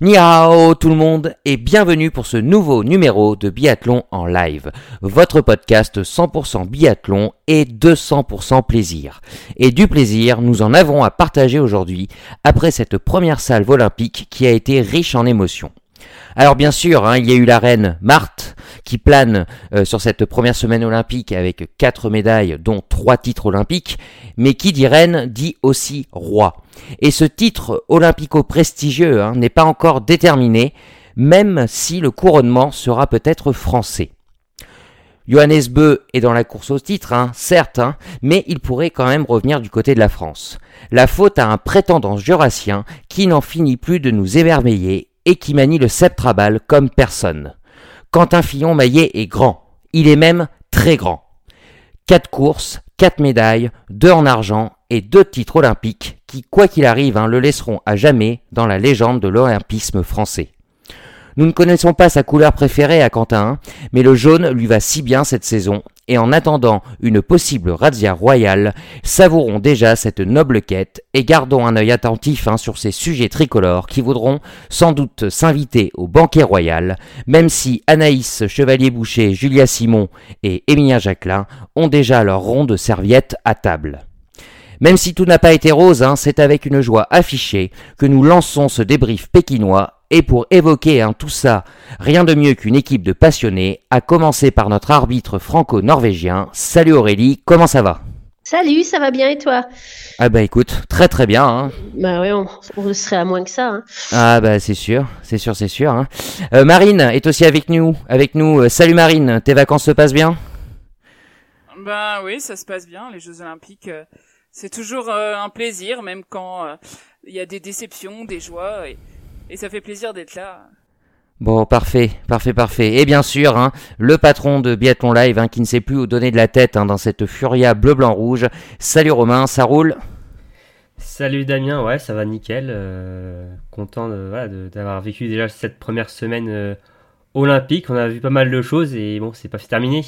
Ni hao tout le monde et bienvenue pour ce nouveau numéro de Biathlon en live, votre podcast 100% biathlon et 200% plaisir. Et du plaisir, nous en avons à partager aujourd'hui après cette première salve olympique qui a été riche en émotions. Alors bien sûr, hein, il y a eu la reine Marthe qui plane euh, sur cette première semaine olympique avec quatre médailles, dont trois titres olympiques. Mais qui dit reine dit aussi roi. Et ce titre olympico-prestigieux hein, n'est pas encore déterminé, même si le couronnement sera peut-être français. Johannes Beu est dans la course au titre, hein, certes, hein, mais il pourrait quand même revenir du côté de la France. La faute à un prétendant jurassien qui n'en finit plus de nous émerveiller et qui manie le sceptre à balle comme personne. Quentin Fillon-Maillet est grand. Il est même très grand. Quatre courses, quatre médailles, deux en argent et deux titres olympiques qui, quoi qu'il arrive, hein, le laisseront à jamais dans la légende de l'olympisme français. Nous ne connaissons pas sa couleur préférée à Quentin, hein, mais le jaune lui va si bien cette saison, et en attendant une possible razzia royale, savourons déjà cette noble quête et gardons un œil attentif hein, sur ces sujets tricolores qui voudront sans doute s'inviter au banquet royal, même si Anaïs Chevalier-Boucher, Julia Simon et Émilien Jacquelin ont déjà leur rond de serviette à table. Même si tout n'a pas été rose, hein, c'est avec une joie affichée que nous lançons ce débrief pékinois et pour évoquer hein, tout ça, rien de mieux qu'une équipe de passionnés, à commencer par notre arbitre franco-norvégien. Salut Aurélie, comment ça va? Salut, ça va bien et toi? Ah bah écoute, très très bien. Hein. Bah oui, on, on le serait à moins que ça. Hein. Ah bah c'est sûr, c'est sûr, c'est sûr. Hein. Euh, Marine est aussi avec nous. Avec nous. Euh, salut Marine, tes vacances se passent bien? Ben oui, ça se passe bien. Les Jeux Olympiques, euh, c'est toujours euh, un plaisir, même quand euh, il y a des déceptions, des joies, et, et ça fait plaisir d'être là. Bon, parfait, parfait, parfait. Et bien sûr, hein, le patron de Biathlon Live, hein, qui ne sait plus où donner de la tête hein, dans cette furia bleu-blanc-rouge. Salut Romain, ça roule? Salut Damien, ouais, ça va nickel. euh, content de- voilà, de- d'avoir vécu déjà cette première semaine euh, olympique. On a vu pas mal de choses et bon, c'est pas terminé.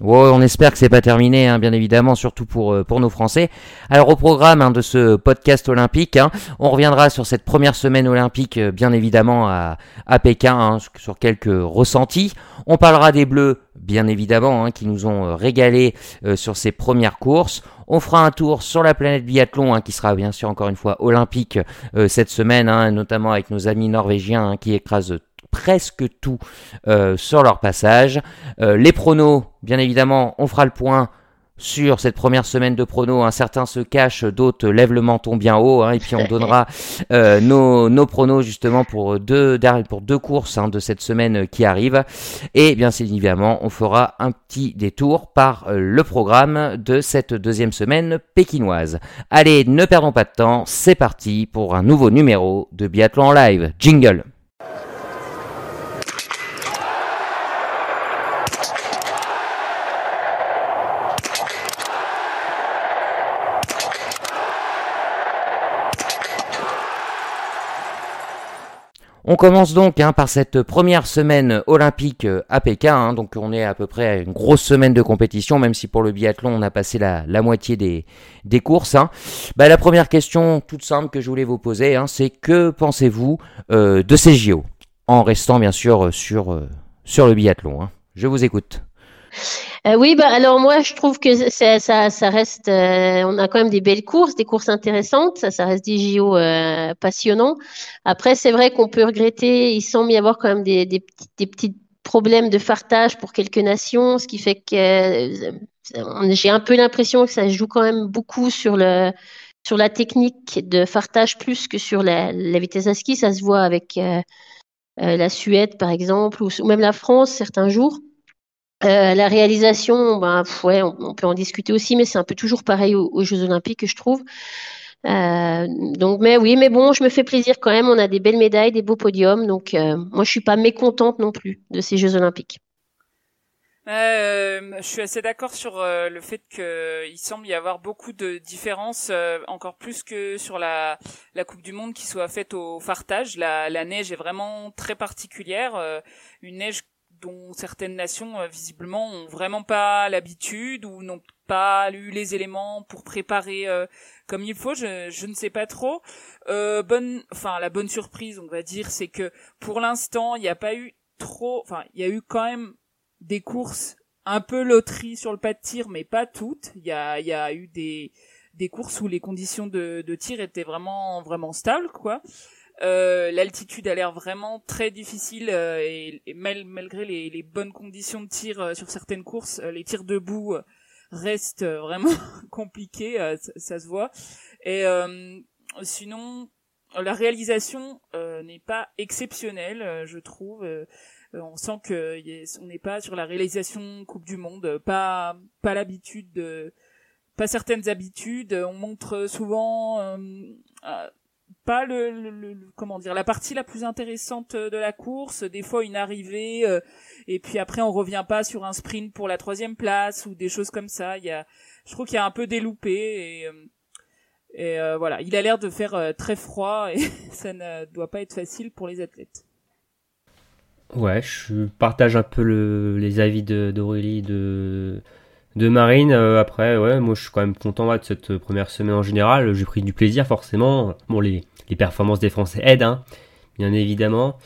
On espère que c'est pas terminé, hein, bien évidemment, surtout pour euh, pour nos Français. Alors au programme hein, de ce podcast olympique, hein, on reviendra sur cette première semaine olympique, euh, bien évidemment à, à Pékin, hein, sur- quelques ressentis. On parlera des Bleus, bien évidemment, qui nous ont euh, régalé euh, sur ces premières courses. On fera un tour sur la planète biathlon, qui sera bien sûr encore une fois olympique cette semaine, notamment avec nos amis norvégiens qui écrasent presque tout euh, sur leur passage. Euh, les pronos, bien évidemment, on fera le point sur cette première semaine de pronos. Un certain se cache, d'autres lèvent le menton bien haut, hein, et puis on donnera euh, nos, nos pronos justement pour deux, pour deux courses hein, de cette semaine qui arrive. Et bien évidemment, on fera un petit détour par le programme de cette deuxième semaine pékinoise. Allez, ne perdons pas de temps, c'est parti pour un nouveau numéro de Biathlon en live. Jingle On commence donc hein, par cette première semaine olympique euh, à Pékin. hein. donc on est à peu près à une grosse semaine de compétition, même si pour le biathlon on a passé la, moitié des, courses. hein. Bah, la première question toute simple que je voulais vous poser, hein, c'est que pensez-vous euh, de ces JO En restant bien sûr euh, sur, sur le biathlon. hein. Je vous écoute. Euh, oui, bah alors moi je trouve que ça, reste, euh, on a quand même des belles courses, des courses intéressantes, ça, reste des JO euh, passionnants. Après, c'est vrai qu'on peut regretter, il semble y avoir quand même des, des, petits, problèmes de fartage pour quelques nations, ce qui fait que j'ai un peu l'impression que ça joue quand même beaucoup sur la technique de fartage plus que sur la, vitesse à ski. Ça se voit avec la Suède par exemple ou même la France certains jours. Euh, la réalisation, ben, ouais, on, peut en discuter aussi, mais c'est un peu toujours pareil aux, Jeux Olympiques, je trouve. donc, mais oui, mais bon, je me fais plaisir quand même. On a des belles médailles, des beaux podiums. Donc, moi, je suis pas mécontente non plus de ces Jeux Olympiques. Euh, je suis assez d'accord sur euh, le fait qu'il semble y avoir beaucoup de différences, euh, encore plus que sur la, la Coupe du Monde qui soit faite au fartage. La, la neige est vraiment très particulière, euh, une neige dont certaines nations visiblement ont vraiment pas l'habitude ou n'ont pas eu les éléments pour préparer comme il faut. Je, je ne sais pas trop. bonne, enfin la bonne surprise, on va dire, c'est que pour l'instant il n'y a pas eu trop, enfin il y a eu quand même des courses un peu loterie sur le pas de tir, mais pas toutes. Il y a, y a eu des, des courses où les conditions de, de tir étaient vraiment, vraiment stables, quoi. Euh, l'altitude a l'air vraiment très difficile euh, et, malgré les, les, bonnes conditions de tir euh, sur certaines courses, les tirs debout restent vraiment compliqués, ça, ça, se voit. Et sinon, la réalisation n'est pas exceptionnelle, je trouve. Euh, on sent que on n'est pas sur la réalisation Coupe du Monde, pas pas l'habitude de pas certaines habitudes. On montre souvent euh, euh, pas le, comment dire la partie la plus intéressante de la course. Des fois une arrivée et puis après on revient pas sur un sprint pour la troisième place ou des choses comme ça. Il y a, je trouve qu'il y a un peu déloupé et et voilà, il a l'air de faire très froid et ça ne doit pas être facile pour les athlètes. Ouais, je partage un peu le, les avis d'Aurélie de, de Marine. Euh, après, ouais, moi je suis quand même content de cette première semaine en général. J'ai pris du plaisir forcément. Bon, les, les performances des Français aident, hein, bien évidemment.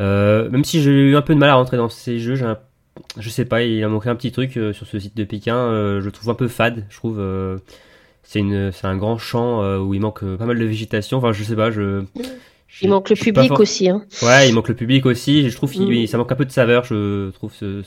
Euh, même si j'ai eu un peu de mal à rentrer dans ces jeux, j'ai je sais pas, il a manqué un petit truc euh, sur ce site de Pékin. Euh, je trouve un peu fade. Je trouve c'est une c'est un grand champ où il manque pas mal de végétation. Enfin, je sais pas, je il manque le public aussi. Hein. Ouais, il manque le public aussi. Je trouve qu'il mm. ça manque un peu de saveur, je trouve, ce,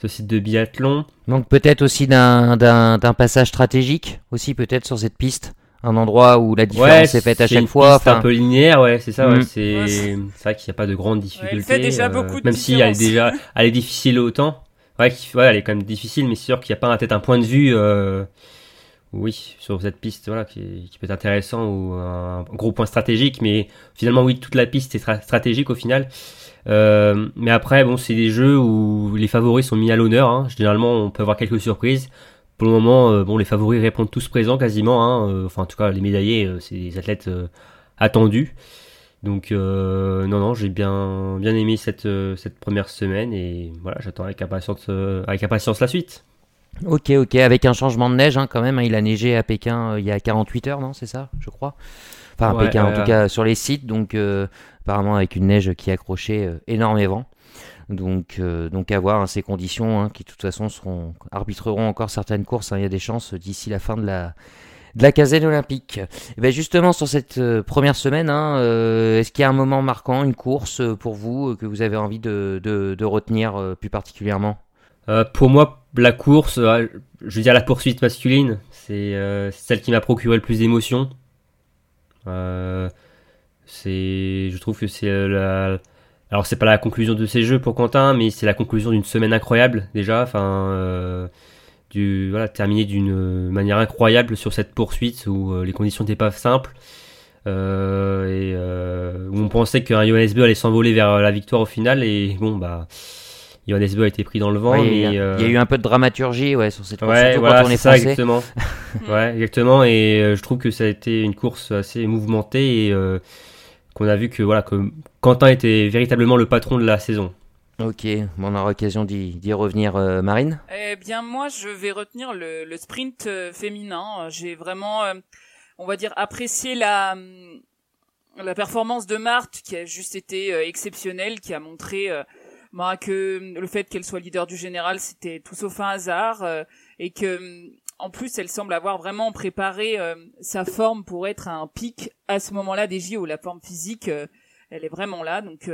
ce site de biathlon. Donc peut-être aussi d'un passage stratégique, aussi peut-être sur cette piste un endroit où la différence est faite à chaque fois. C'est un peu linéaire, ouais, c'est ça. Ouais, mm. c'est vrai qu'il n'y a pas de grandes difficultés. elle fait déjà beaucoup de Même si elle est déjà, elle est difficile autant. Ouais, ouais, elle est quand même difficile, mais c'est sûr qu'il n'y a pas peut-être un point de vue. Euh, oui, sur cette piste voilà, qui, qui, peut être intéressant ou un gros point stratégique, mais finalement oui, toute la piste est stratégique au final. Euh, mais après, bon, c'est des jeux où les favoris sont mis à l'honneur. Hein. Généralement, on peut avoir quelques surprises. Pour le moment, euh, bon, les favoris répondent tous présents quasiment. Hein. Euh, enfin, en tout cas, les médaillés, euh, c'est des athlètes attendus. Donc, non, non, j'ai bien, bien aimé cette, cette première semaine et voilà, j'attends avec impatience, avec impatience la suite. Ok, ok, avec un changement de neige hein, quand même. Hein, il a neigé à Pékin euh, il y a 48 heures, non C'est ça, je crois? Enfin, à Pékin, en tout cas sur les sites. Donc, apparemment, avec une neige qui accrochait énormément. Donc, donc à voir hein, ces conditions hein, qui, de toute façon, arbitreront encore certaines courses. Il y a des chances d'ici la fin de la, de la caserne olympique. Et ben justement, sur cette première semaine, est-ce qu'il y a un moment marquant, une course pour vous que vous avez envie de, de, retenir plus particulièrement? Euh, pour moi, la course, euh, je veux dire la poursuite masculine, c'est euh, celle qui m'a procuré le plus d'émotions. c'est, je trouve que c'est la, alors c'est pas la conclusion de ces jeux pour Quentin, mais c'est la conclusion d'une semaine incroyable déjà. Enfin, du voilà, terminé d'une manière incroyable sur cette poursuite où les conditions n'étaient pas simples. et où on pensait qu'un Johannes allait s'envoler vers la victoire au final et bon bah Johannes Beu a été pris dans le vent. il, y a, eu un peu de dramaturgie ouais, sur cette course, ouais, voilà, quand ça, exactement. ouais, exactement. Et euh, je trouve que ça a été une course assez mouvementée et euh, qu'on a vu que voilà que Quentin était véritablement le patron de la saison. Ok, on aura l'occasion d'y revenir, euh, Marine. Eh bien, moi, je vais retenir le, le sprint féminin. J'ai vraiment, on va dire, apprécié la la performance de Marthe, qui a juste été exceptionnelle, qui a montré bah, que le fait qu'elle soit leader du général, c'était tout sauf un hasard, euh, et que en plus, elle semble avoir vraiment préparé euh, sa forme pour être à un pic à ce moment-là des JO. La forme physique, euh, elle est vraiment là. Donc,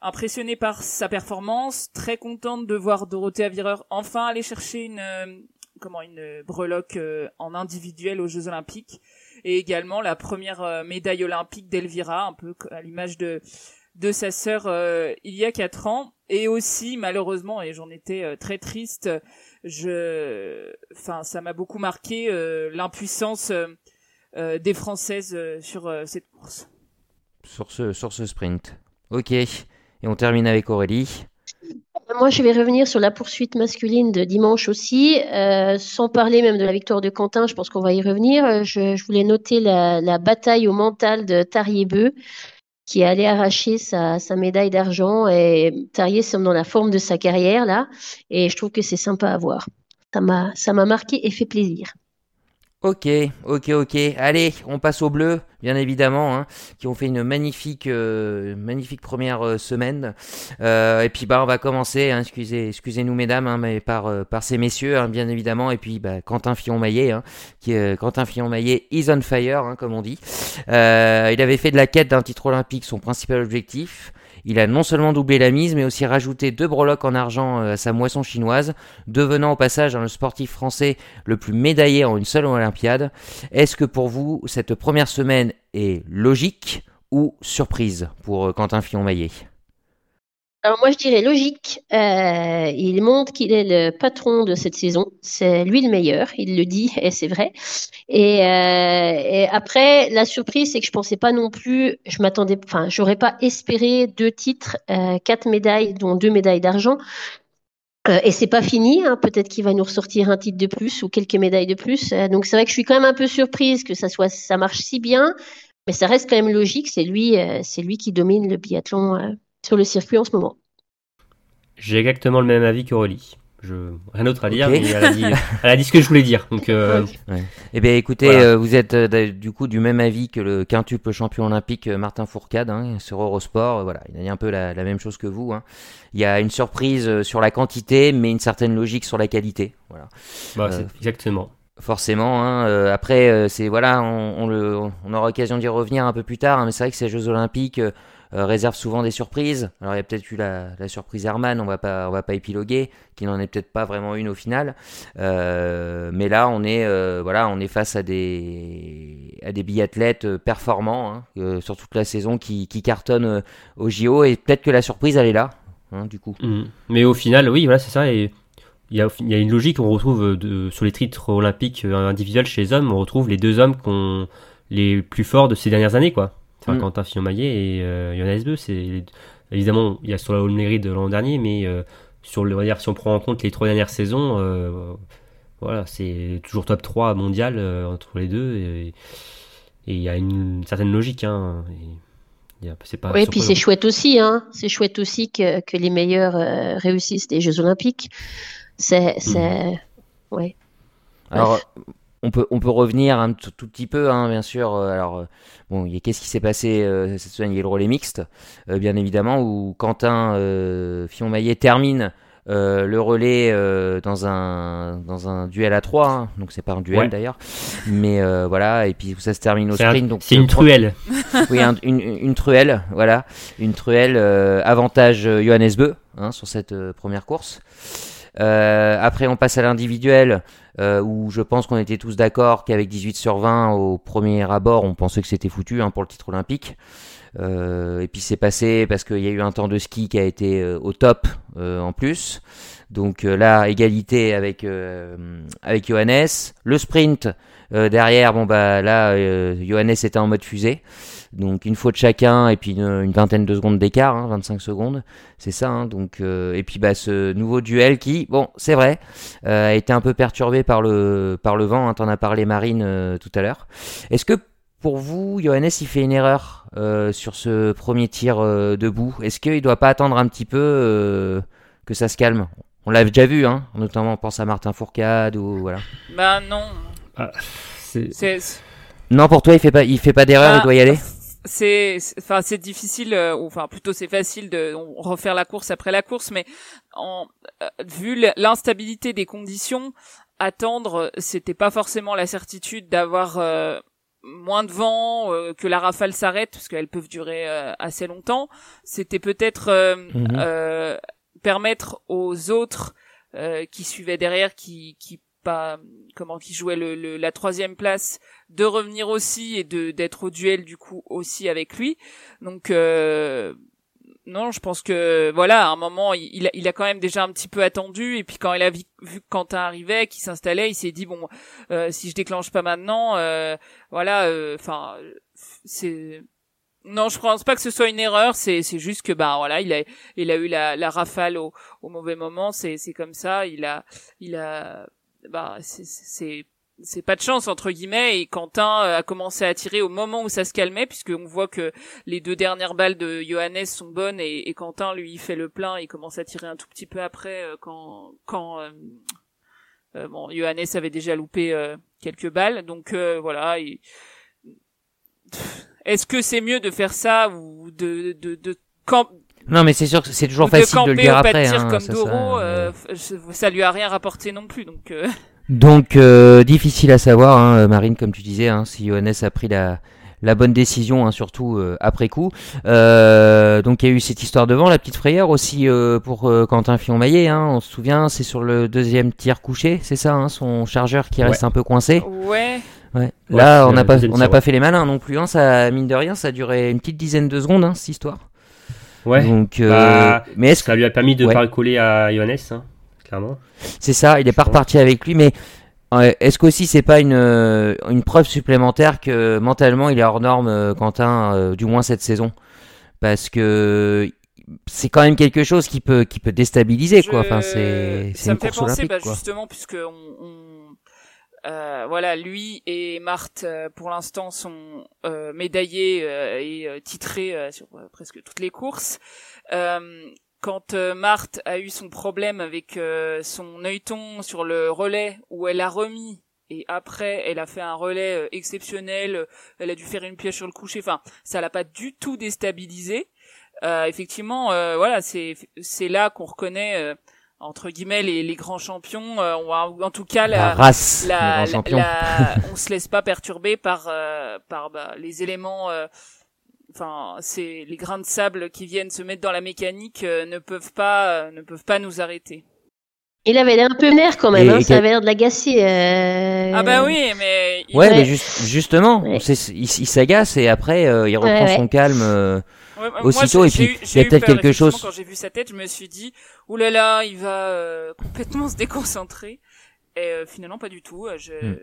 impressionnée par sa performance, très contente de voir Dorothée Avireur enfin aller chercher une comment une breloque en individuel aux Jeux Olympiques, et également la première médaille olympique d'Elvira, un peu à l'image de de sa sœur il y a quatre ans et aussi malheureusement et j'en étais euh, très triste je enfin ça m'a beaucoup marqué euh, l'impuissance euh, des Françaises sur cette course. Sur ce, sur ce sprint. Ok. Et on termine avec Aurélie. Moi, je vais revenir sur la poursuite masculine de dimanche aussi, euh, sans parler même de la victoire de Quentin, je pense qu'on va y revenir. Je, voulais noter la, bataille au mental de Tarier-Beu, qui allé arracher sa, médaille d'argent. Et Tarier semble dans la forme de sa carrière, là, et je trouve que c'est sympa à voir. Ça m'a marqué et fait plaisir. Ok, ok, ok. Allez, on passe au bleu, bien évidemment, hein, qui ont fait une magnifique, euh, magnifique première euh, semaine. Euh, et puis bah on va commencer. Hein, excusez, excusez-nous mesdames, hein, mais par par ces messieurs, hein, bien évidemment. Et puis bah, Quentin Fillon-Maillet, hein, qui Quentin Fillon-Maillet is on fire, comme on dit. il avait fait de la quête d'un titre olympique son principal objectif. Il a non seulement doublé la mise, mais aussi rajouté deux breloques en argent euh, à sa moisson chinoise, devenant au passage le sportif français le plus médaillé en une seule Olympiade. Est-ce que pour vous, cette première semaine est logique ou surprise pour euh, Quentin Fillon-Maillet? Alors moi je dirais logique. Euh, il montre qu'il est le patron de cette saison. C'est lui le meilleur. Il le dit et c'est vrai. Et, euh, après la surprise c'est que je pensais pas non plus. Je m'attendais. Enfin j'aurais pas espéré deux titres, euh, quatre médailles dont deux médailles d'argent. et c'est pas fini. Hein. Peut-être qu'il va nous ressortir un titre de plus ou quelques médailles de plus. donc c'est vrai que je suis quand même un peu surprise que ça soit ça marche si bien. Mais ça reste quand même logique. C'est lui c'est lui qui domine le biathlon sur le circuit en ce moment. J'ai exactement le même avis qu'Aurélie. Je... Rien d'autre à dire, mais elle a, dit... ce que je voulais dire. Donc, euh... Eh bien, écoutez, euh, vous êtes euh, du coup du même avis que le quintuple champion olympique Martin Fourcade hein, sur Eurosport. voilà, il a dit un peu la, même chose que vous. Hein. Il y a une surprise sur la quantité, mais une certaine logique sur la qualité. Voilà. Bah, exactement forcément. Hein, après, c'est voilà, on, le, on, aura l'occasion d'y revenir un peu plus tard, mais c'est vrai que ces Jeux Olympiques, euh, réserve souvent des surprises. Alors il y a peut-être eu la, surprise Herman, on va pas on va pas épiloguer, qui n'en est peut-être pas vraiment une au final. Euh, mais là on est euh, voilà on est face à des à des biathlètes performants hein, sur toute la saison qui, qui cartonnent au JO et peut-être que la surprise elle est là hein, du coup. Mmh. Mais au final oui voilà c'est ça et il y, a, une logique qu'on retrouve sur les titres olympiques individuels chez les hommes, on retrouve les deux hommes les plus forts de ces dernières années, quoi. Enfin, mm. Quentin Fillon-Maillet et euh, Jonas Beu, c'est évidemment il y a sur la All de l'an dernier, mais euh, sur le, on va dire, si on prend en compte les trois dernières saisons, euh, voilà, c'est toujours top 3 mondial entre les deux et il y a une, certaine logique. Hein, et, pas oui, et puis c'est chouette aussi, hein, c'est chouette aussi que, que les meilleurs réussissent les Jeux Olympiques. C'est, c'est, mm. ouais. Alors, on peut, on peut revenir un tout, petit peu, hein, bien sûr. Euh, alors, euh, bon, qu'est-ce qui s'est passé euh, cette semaine? Il y a le relais mixte, bien évidemment, où Quentin Fillon-Maillet termine le relais dans un dans un duel à 3 hein. donc c'est pas un duel d'ailleurs. Mais voilà et puis ça se termine au sprint donc c'est une truelle. Oui une, une, truelle voilà. Une truelle avantage Johannes Beu hein, sur cette première course après on passe à l'individuel euh, où je pense qu'on était tous d'accord qu'avec 18 sur 20 au premier abord, on pensait que c'était foutu hein, pour le titre olympique. Euh, et puis c'est passé parce qu'il y a eu un temps de ski qui a été euh, au top en plus. Donc là, égalité avec avec Johannes. Le sprint derrière, bon bah là, Johannes était en mode fusée. Donc une faute chacun et puis une, vingtaine de secondes d'écart, hein, 25 secondes, c'est ça. Hein, donc euh, et puis bah ce nouveau duel qui, bon, c'est vrai, euh, a été un peu perturbé par le par le vent. Hein, T'en as parlé Marine euh, tout à l'heure. Est-ce que pour vous, Johannes, il fait une erreur sur ce premier tir debout? Est-ce qu'il doit pas attendre un petit peu que ça se calme? On l'a déjà vu, hein, notamment on pense à Martin Fourcade ou voilà. Bah non. Ah, non, pour toi, il fait pas, il fait pas d'erreur, il bah, doit y aller? C'est enfin c'est difficile euh, ou enfin plutôt c'est facile de refaire la course après la course mais en euh, vu l'instabilité des conditions attendre c'était pas forcément la certitude d'avoir euh, moins de vent que la rafale s'arrête parce qu'elles peuvent durer assez longtemps c'était peut-être mhm. permettre aux autres qui suivaient derrière qui qui pas comment qui jouait le, la troisième place de revenir aussi et de d'être au duel du coup aussi avec lui donc euh, non, je pense que voilà, à un moment, il, a, il a quand même déjà un petit peu attendu, et puis quand il a vu, vu que Quentin arrivait, qu'il s'installait, il s'est dit bon, euh, si je déclenche pas maintenant, euh, voilà, euh, enfin, c'est non, je pense pas que ce soit une erreur. C'est c'est juste que bah voilà, il a il a eu la, la rafale au, au mauvais moment. C'est c'est comme ça. Il a il a bah c'est c'est pas de chance entre guillemets et Quentin euh, a commencé à tirer au moment où ça se calmait puisque on voit que les deux dernières balles de Johannes sont bonnes et, et Quentin lui fait le plein et commence à tirer un tout petit peu après euh, quand quand euh, bon Johannes avait déjà loupé quelques balles. Donc voilà est-ce que c'est mieux de faire ça ou de de de camp non, mais c'est sûr que c'est toujours facile de, le dire après. Hein, comme ça, Doro, ça, ça, lui a rien rapporté non plus, donc. Donc euh, difficile à savoir, hein, Marine, comme tu disais, hein, si Johannes a pris la, la bonne décision, hein, surtout euh, après coup. Euh, donc il y a eu cette histoire devant, la petite frayeur aussi pour Quentin Fillon-Maillet. Hein, on se souvient, c'est sur le deuxième tir couché, c'est ça, hein, son chargeur qui reste un peu coincé. Ouais. Ouais. Là, on n'a pas, on n'a pas fait les malins non plus. Hein, ça, mine de rien, ça a duré une petite dizaine de secondes, hein, cette histoire. Ouais. Donc, bah, mais est-ce ça lui a permis de pas coller à Johannes hein c'est ça, il est pas reparti avec lui, mais est-ce qu'aussi c'est pas une, euh, une preuve supplémentaire que mentalement il est hors norme, euh, Quentin, euh, du moins cette saison? Parce que c'est quand même quelque chose qui peut qui peut déstabiliser quoi. Enfin c'est c'est une course penser, olympique bah, justement puisque on, voilà lui et Marthe pour l'instant sont médaillés et titrés sur presque toutes les courses quand euh, Marthe a eu son problème avec euh, son œilleton sur le relais où elle a remis et après elle a fait un relais euh, exceptionnel, elle a dû faire une pièce sur le coucher, enfin ça l'a pas du tout déstabilisé. effectivement, voilà, c'est c'est là qu'on reconnaît entre guillemets les, les grands champions, ou en tout cas la, race, la, on se laisse pas perturber par par bah, les éléments enfin c'est les grains de sable qui viennent se mettre dans la mécanique euh, ne peuvent pas euh, ne peuvent pas nous arrêter. Il avait l'air un peu nerf quand même, hein, ça avait l'air de l'agacer. Euh... Ah bah oui, mais ouais, mais justement, il, il s'agace et après euh, il reprend son calme aussitôt et puis il y a peut-être quelque chose. Quand j'ai vu sa tête, je me suis dit oulala, là là, il va complètement se déconcentrer et finalement pas du tout. Je... Hmm.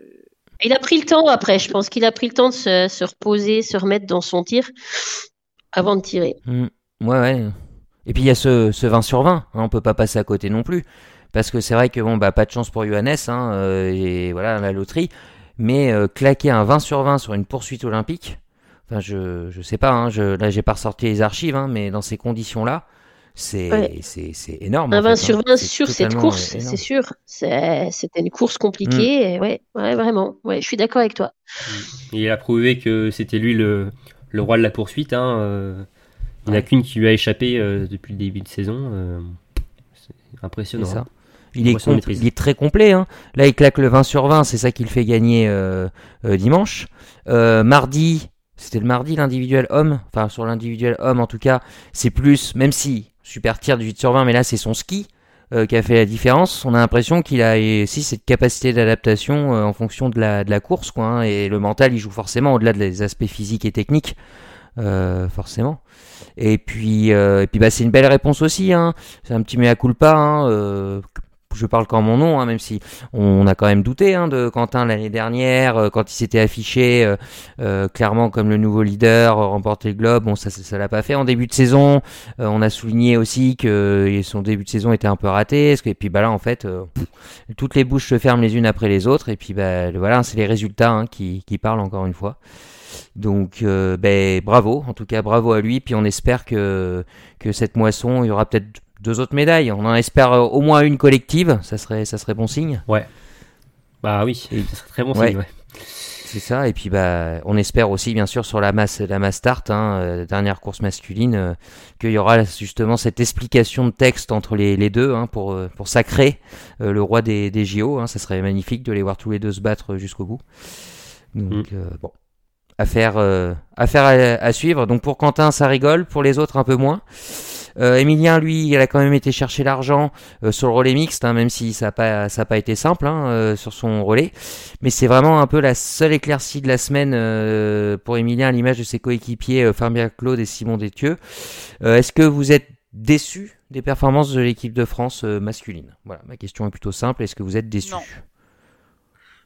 Il a pris le temps après, je pense qu'il a pris le temps de se, se, reposer, se remettre dans son tir avant de tirer. Mmh. Ouais, ouais. Et puis il y a ce, ce 20 sur 20, hein, on peut pas passer à côté non plus. Parce que c'est vrai que bon, bah, pas de chance pour Johannes, hein, euh, et voilà, la loterie. Mais euh, claquer un 20 sur 20 sur une poursuite olympique, enfin, je, je sais pas, hein, je, là j'ai pas ressorti les archives, hein, mais dans ces conditions-là, c'est c'est énorme. Un 20 sur 20 hein. sur cette course, c'est sûr. C'était une course compliquée. Mm. ouais, ouais, vraiment. Ouais, je suis d'accord avec toi. Il a prouvé que c'était lui le, le, roi de la poursuite. Hein. Euh. il n'y en a qu'une qui lui a échappé euh, depuis le début de saison. Euh. c'est impressionnant. Ça. Il est, il est, très complet. Hein. Là, il claque le 20 sur 20, c'est ça qui le fait gagner dimanche. mardi, c'était le mardi l'individuel homme, enfin sur l'individuel homme en tout cas, c'est plus, même si super tir du 8 sur 20, mais là c'est son ski euh, qui a fait la différence. On a l'impression qu'il a aussi cette capacité d'adaptation euh, en fonction de la, de la course, quoi. Hein, et le mental, il joue forcément au-delà des aspects physiques et techniques, euh, forcément. Et puis, et puis bah, c'est une belle réponse aussi. Hein. C'est un petit mea culpa. Hein, je parle qu'en mon nom, hein, même si on a quand même douté hein, de Quentin l'année dernière, euh, quand il s'était affiché euh, euh, clairement comme le nouveau leader, remporter le globe. Bon, ça, ça, l'a pas fait en début de saison. on a souligné aussi que son début de saison était un peu raté. Et puis bah là, en fait, toutes les bouches se ferment les unes après les autres. Et puis bah voilà, c'est les résultats hein, qui, qui parlent encore une fois. Donc, ben, bravo, en tout cas, bravo à lui. Puis on espère que, que cette moisson, il y aura peut-être deux autres médailles. On en espère euh, au moins une collective. Ça serait, ça serait bon signe. Ouais. Bah oui, ça serait très bon signe. Ouais. C'est ça. Et puis bah, on espère aussi bien sûr sur la masse, la masse start, hein, euh, dernière course masculine, euh, qu'il y aura justement cette explication de texte entre les, les deux hein, pour pour sacrer le roi des, des JO. Hein. Ça serait magnifique de les voir tous les deux se battre jusqu'au bout. Donc mm. bon, affaire affaire à, à, suivre. Donc pour Quentin ça rigole, pour les autres un peu moins. Euh, Emilien, lui, il a quand même été chercher l'argent euh, sur le relais mixte, hein, même si ça n'a pas, ça a pas été simple hein, euh, sur son relais. Mais c'est vraiment un peu la seule éclaircie de la semaine euh, pour Emilien à l'image de ses coéquipiers Fabien Claude et Simon Détieux. Euh, Est-ce que vous êtes déçu des performances de l'équipe de France masculine? Voilà, ma question est plutôt simple. Est-ce que vous êtes déçu Non.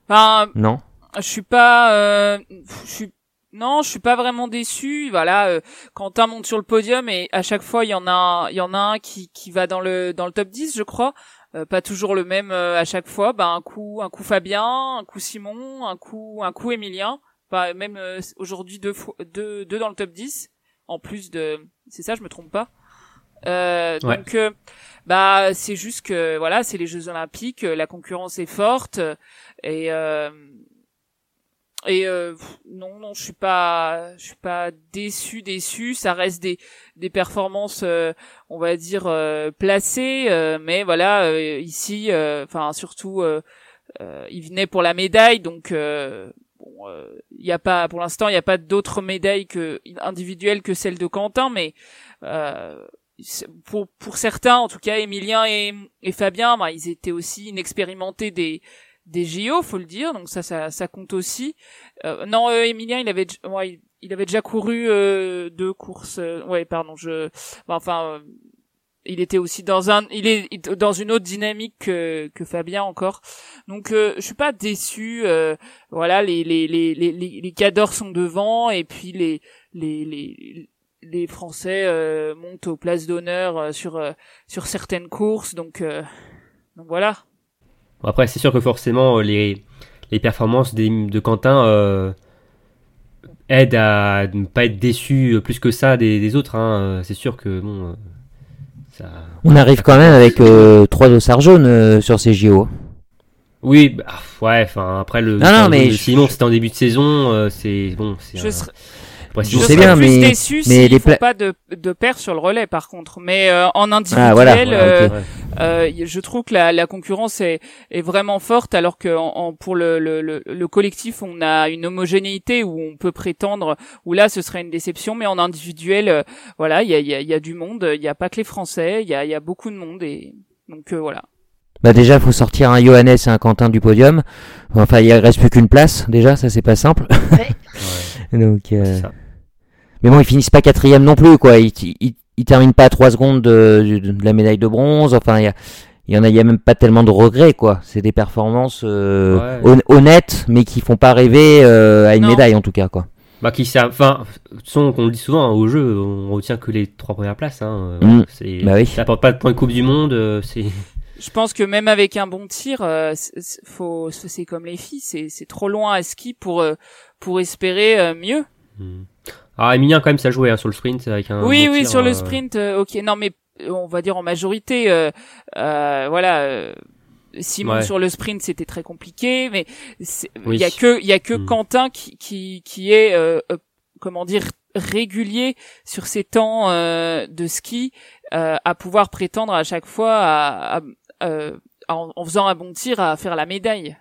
Enfin, Non? je suis pas, euh, je suis, non, je suis pas vraiment déçu. Voilà, euh, Quentin monte sur le podium et à chaque fois il y en a, un, il y en a un qui qui va dans le dans le top 10, je crois. Euh, pas toujours le même euh, à chaque fois. Ben un coup, un coup Fabien, un coup Simon, un coup, un coup Emilien. Bah, même euh, aujourd'hui deux, fois- deux, deux dans le top 10 en plus de, c'est ça, je me trompe pas. Euh, Ouais. Donc, euh, bah, c'est juste que voilà, c'est les Jeux Olympiques, la concurrence est forte et euh, et euh, non, non, je suis pas, je suis pas déçu, déçu. Ça reste des des performances, euh, on va dire euh, placées, euh, mais voilà, euh, ici, euh, enfin surtout, il venait pour la médaille, donc bon, il y a pas, pour l'instant, il n'y a pas d'autres médailles que individuelles que celle de Quentin, mais pour pour certains, en tout cas, Emilien et, et Fabien, bah, ils étaient aussi inexpérimentés des des JO, faut le dire, donc ça, ça, ça compte aussi. Euh, non, euh, Emilien, il avait, ouais, il- avait déjà couru euh, deux courses. euh, ouais, pardon, je, bah, enfin, euh, il était aussi dans un, il est dans une autre dynamique que, que Fabien encore. Donc, euh, je suis pas déçu. voilà, les les les les les, cadors sont devant et puis les les les les Français montent aux places d'honneur sur sur certaines courses. Donc donc voilà. Bon, Après, c'est sûr que forcément, euh, les, les performances des- de Quentin euh, aident à ne pas être déçu euh, plus que ça des, des autres. Hein. C'est sûr que bon, ça. On arrive quand même avec euh, trois dossards jaunes euh, sur ces JO. Oui, bah, ouais. Enfin, après le. Non, non, mais de je- Simon, c'était en début de saison. euh, c'est bon. c'est Je un- serais, après, Je sais bien, plus mais- déçu mais les font pas de, de paire sur le relais par contre. Mais euh, en individuel, Ah, voilà, Ouais, euh, euh, je trouve que la, la concurrence est, est vraiment forte alors que en, en- pour le, le, le, le collectif on a une homogénéité où on peut prétendre où là ce serait une déception mais en individuel euh, voilà il y a, il y, a, il y a du monde il y a pas que les Français il y a, il y a beaucoup de monde et donc euh, voilà Bah déjà, faut sortir un Johannes et un Quentin du podium. Enfin, il reste plus qu'une place. Déjà, ça c'est pas simple. Donc, euh, c'est ça. Mais bon, ils finissent pas quatrième non plus, quoi. Ils, ils, ils terminent pas à trois secondes de, de- de la médaille de bronze. Enfin, il y a, il y en a, il y a même pas tellement de regrets, quoi. C'est des performances euh, Ouais. honnêtes, mais qui font pas rêver euh, à une Non. médaille en tout cas, quoi. Bah, qui ça, enfin, de toute façon, on le dit souvent hein, au jeu, on retient que les trois premières places. Hein, euh, Mm. c'est, Bah oui. Ça apporte pas de points de Coupe du Monde. euh, c'est. je pense que même avec un bon tir euh, faut c'est comme les filles c'est c'est trop loin à ski pour euh, pour espérer euh, mieux Hmm. Alors Emilien quand même ça jouait hein, sur le sprint avec un. oui, oui, tir, sur le euh, sprint, euh, ok. Non, mais euh, on va dire en majorité, euh, euh, voilà. Simon Ouais. sur le sprint, c'était très compliqué, mais il Oui. y a que, il y a que Mm. Quentin qui, qui, qui est, comment dire, régulier sur ses temps euh, de ski, euh, à pouvoir prétendre à chaque fois, à, à- euh, en, en faisant un bon tir, à faire la médaille.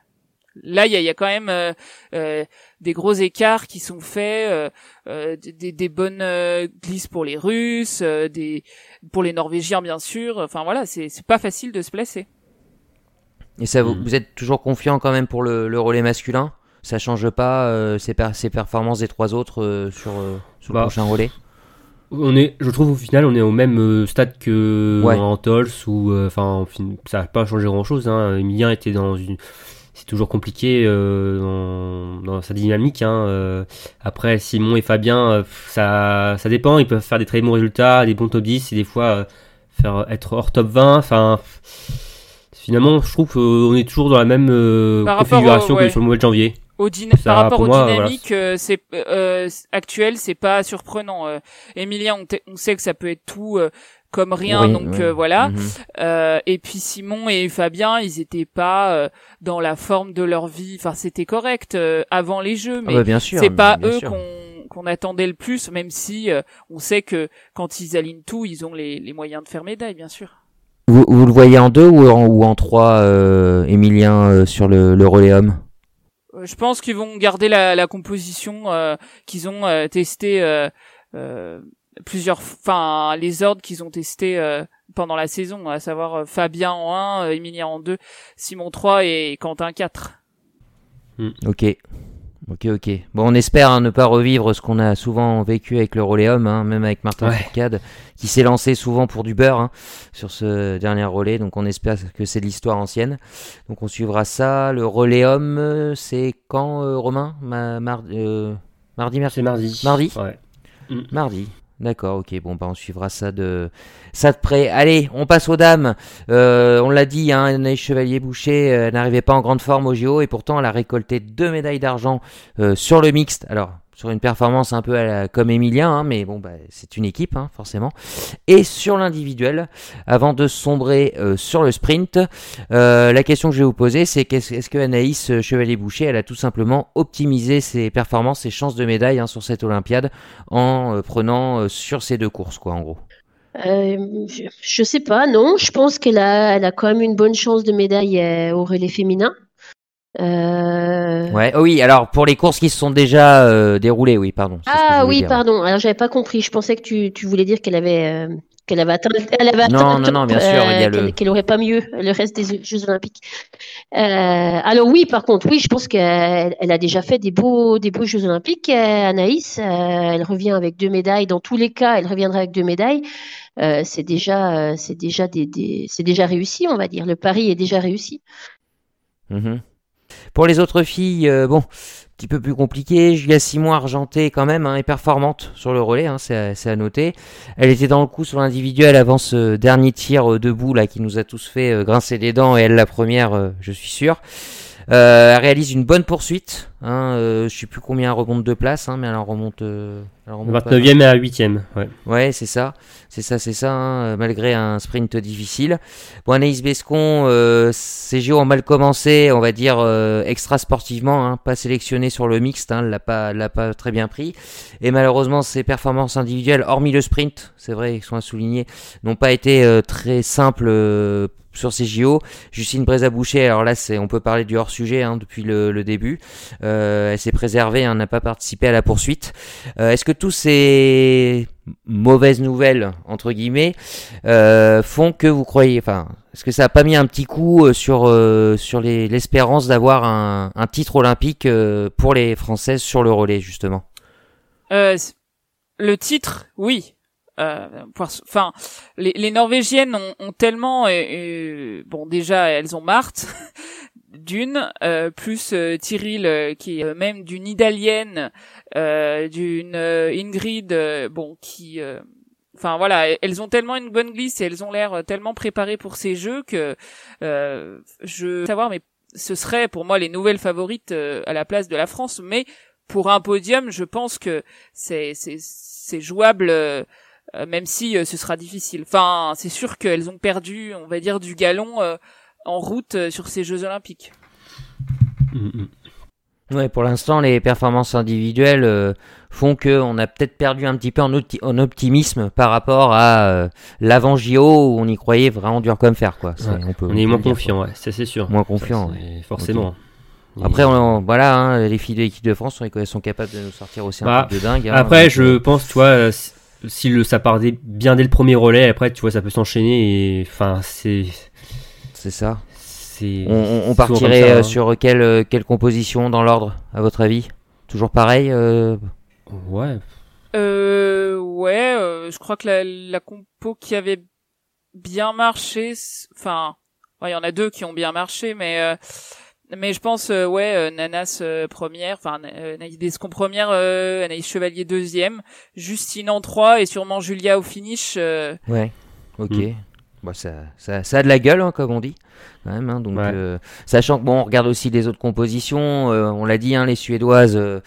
Là, il y a, il y a quand même euh, euh, des gros écarts qui sont faits, euh, euh, des- des, bonnes euh, glisses pour les Russes, euh, des pour les Norvégiens bien sûr. Enfin voilà, c'est c'est pas facile de se placer. Et ça, vous, Mm. vous êtes toujours confiant quand même pour le, le relais masculin? Ça change pas euh, ces, per- ces performances des trois autres euh, sur, euh, sur le Bah, prochain relais? On est, je trouve au final, on est au même euh, stade que Ouais. en Tols où, euh, enfin, en fin- ça n'a pas changé grand chose. Hein. Emilien était dans une, c'est toujours compliqué euh, dans, dans sa dynamique. Hein. euh. après, Simon et Fabien, euh, ça, ça dépend. Ils peuvent faire des très bons résultats, des bons top 10 et des fois euh, faire être hors top 20. Enfin, finalement, je trouve qu'on est toujours dans la même euh, au- configuration ouais. que sur le mois de janvier. Au Ça, par rapport aux moi, dynamiques euh, c'est euh, actuelles, c'est pas surprenant. Euh, Emilien, on, on sait que ça peut être tout euh, comme rien, Oui, donc euh, voilà. Mhm. Euh, et puis Simon et Fabien, ils étaient pas euh, dans la forme de leur vie. Enfin, c'était correct euh, avant les jeux, Ah mais bah, bien sûr. c'est pas bien eux qu'on qu'on attendait le plus, même si euh, on sait que quand ils alignent tout, ils ont les, les moyens de faire médaille, bien sûr. Vous, vous le voyez en deux ou en, ou en trois, euh, Emilien, euh, sur le, le relais homme? Je pense qu'ils vont garder la, la composition euh, qu'ils ont euh, testée euh, euh, plusieurs, enfin les ordres qu'ils ont testés euh, pendant la saison, à savoir euh, Fabien en 1, Emilien en 2, Simon 3 et Quentin 4. Ok. Ok, ok. Bon, on espère hein, ne pas revivre ce qu'on a souvent vécu avec le Roléum, hein, même avec Martin Ouais. Fourcade, qui s'est lancé souvent pour du beurre hein, sur ce dernier relais. Donc, on espère que c'est de l'histoire ancienne. Donc, on suivra ça. Le Roléum, euh, c'est quand, euh, Romain? Ma- mar- euh, Mardi, merci. C'est mardi. Mardi? Ouais. Mardi. D'accord, ok. Bon, bah, on suivra ça de ça de près. Allez, on passe aux dames. Euh, on l'a dit, hein, Anaïs Chevalier-Boucher euh, n'arrivait pas en grande forme au JO et pourtant elle a récolté deux médailles d'argent euh, sur le mixte. Alors, sur une performance un peu comme Emilien, hein, mais bon, bah, c'est une équipe, hein, forcément. Et sur l'individuel, avant de sombrer euh, sur le sprint, euh, la question que je vais vous poser, c'est est-ce que Anaïs euh, Chevalier-Boucher, elle a tout simplement optimisé ses performances, ses chances de médaille hein, sur cette Olympiade en prenant sur ces deux courses, quoi, en gros? Je, je sais pas, non. Je pense qu'elle a, elle a quand même une bonne chance de médaille au relais féminin. Euh, Ouais, oh oui, alors pour les courses qui se sont déjà euh, déroulées, oui, pardon. Ah oui, dire. pardon. Alors j'avais pas compris. Je pensais que tu, tu voulais dire qu'elle avait, euh, qu'elle avait atteint, elle avait Non, atteint non, non, bien sûr, il y a le- qu'elle, aurait pas mieux le reste des Jeux Olympiques. Euh, alors oui, par contre, oui, je pense qu'elle elle a déjà fait des beaux, des beaux Jeux Olympiques. euh, Anaïs, euh, elle revient avec deux médailles. Dans tous les cas, elle reviendra avec deux médailles. Euh, c'est déjà, euh, c'est déjà des, des- c'est déjà réussi, on va dire. Le pari est déjà réussi. Mhm. Pour les autres filles, euh, bon, un petit peu plus compliqué. Julia Simon argentée quand même, hein, et performante sur le relais, hein, c'est à, noter. Elle était dans le coup sur l'individuel avant ce dernier tir euh, debout là qui nous a tous fait euh, grincer les dents et elle la première, euh, je suis sûr. Euh, elle réalise une bonne poursuite. Hein, euh, je sais plus combien elle remonte de place, hein, mais elle en remonte. euh, elle en remonte pas mal. 29e et à 8e. Ouais. Ouais, c'est ça, c'est ça, c'est ça, hein, euh, malgré un sprint difficile. Bon, Anaïs Bescon, euh, ses JO ont mal commencé, on va dire euh, extra sportivement, hein, pas sélectionné sur le mixte, elle l'a pas, l'a pas très bien pris. Et malheureusement, ses performances individuelles, hormis le sprint, c'est vrai, ils sont à souligner, n'ont pas été euh, très simples euh, sur ces JO. Justine Brézaboucher, alors là, on peut parler du hors sujet hein, depuis le, le début. Euh, elle s'est préservée, hein, n'a pas participé à la poursuite. Euh, Est-ce que tous ces mauvaises nouvelles entre guillemets euh, font que vous croyez, enfin, est-ce que ça a pas mis un petit coup euh, sur euh, sur les- l'espérance d'avoir un, un titre olympique euh, pour les Françaises sur le relais justement? Le titre, oui. Euh, Enfin, les, les Norvégiennes ont, ont tellement, bon, déjà elles ont Marthe d'une, euh, plus euh, euh, qui est même d'une Italienne, euh, d'une Ingrid, bon, qui, enfin voilà, elles ont tellement une bonne glisse et elles ont l'air tellement préparées pour ces jeux que je veux savoir, mais ce serait pour moi les nouvelles favorites à la place de la France, mais pour un podium, je pense que c'est c'est jouable même si euh, ce sera difficile. Enfin, c'est sûr qu'elles ont perdu, on va dire du galon euh, en route euh, sur ces Jeux olympiques. Mm, mm. Ouais, pour l'instant, les performances individuelles euh, font que on a peut-être perdu un petit peu en, opti- en optimisme par rapport à euh, l'avant JO où on y croyait vraiment dur comme fer, quoi. Ouais, on peut, On est moins confiant, ouais, ça c'est sûr. Moins confiant, Ça, Forcément. Après, on, voilà, hein, les filles de l'équipe de France, elles sont capables de nous sortir aussi un Bah, truc de dingue. hein, Après, je euh, pense, euh, si- le, ça part bien dès le premier relais, après, tu vois, ça peut s'enchaîner et, enfin, c'est, c'est ça. c'est. On, on- partirait ça, euh, hein. sur quelle, euh, quelle composition dans l'ordre, à votre avis? Toujours pareil euh, Ouais. Euh, ouais, euh, je crois que la, la compo qui avait bien marché, enfin, ouais, il y en a deux qui ont bien marché, mais euh, mais je pense, euh, ouais, euh, Nanas euh, première, enfin euh, Anaïs Descon première, euh, Anaïs Chevalier deuxième, Justine en trois et sûrement Julia au finish. euh, Ouais, ok. Mm. Bah, ça, ça, ça a de la gueule, hein, comme on dit. Quand même, hein, donc, Ouais. euh, sachant que bon, on regarde aussi les autres compositions. euh, on l'a dit, hein, les Suédoises, euh,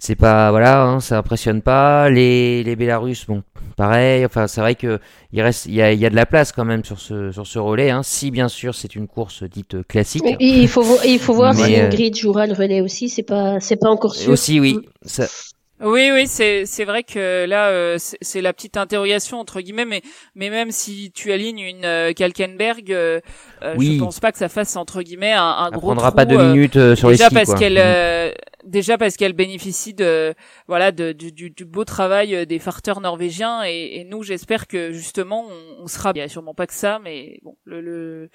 c'est pas, voilà, hein, ça impressionne pas. Les, les Bélarusses, bon, pareil. Enfin, c'est vrai que il reste, il y a, y a de la place quand même sur ce, sur ce relais. Hein, si bien sûr c'est une course dite euh, classique. Mais il faut, il faut voir Mais, si euh, Ingrid jouera le relais aussi. C'est pas, c'est pas encore sûr. Aussi, oui. Ça, Oui, oui, c'est c'est vrai que là euh, c'est la petite interrogation entre guillemets, mais mais même si tu alignes une euh, Kalkenberg, euh, euh, Oui. je pense pas que ça fasse entre guillemets un, un gros prendra trou, pas deux euh, minutes euh, sur déjà les skis. parce qu'elle Mm. euh, déjà parce qu'elle bénéficie de voilà de, du, du, beau travail des farteurs norvégiens et, et nous j'espère que justement on, on, sera il y a sûrement pas que ça mais bon le, le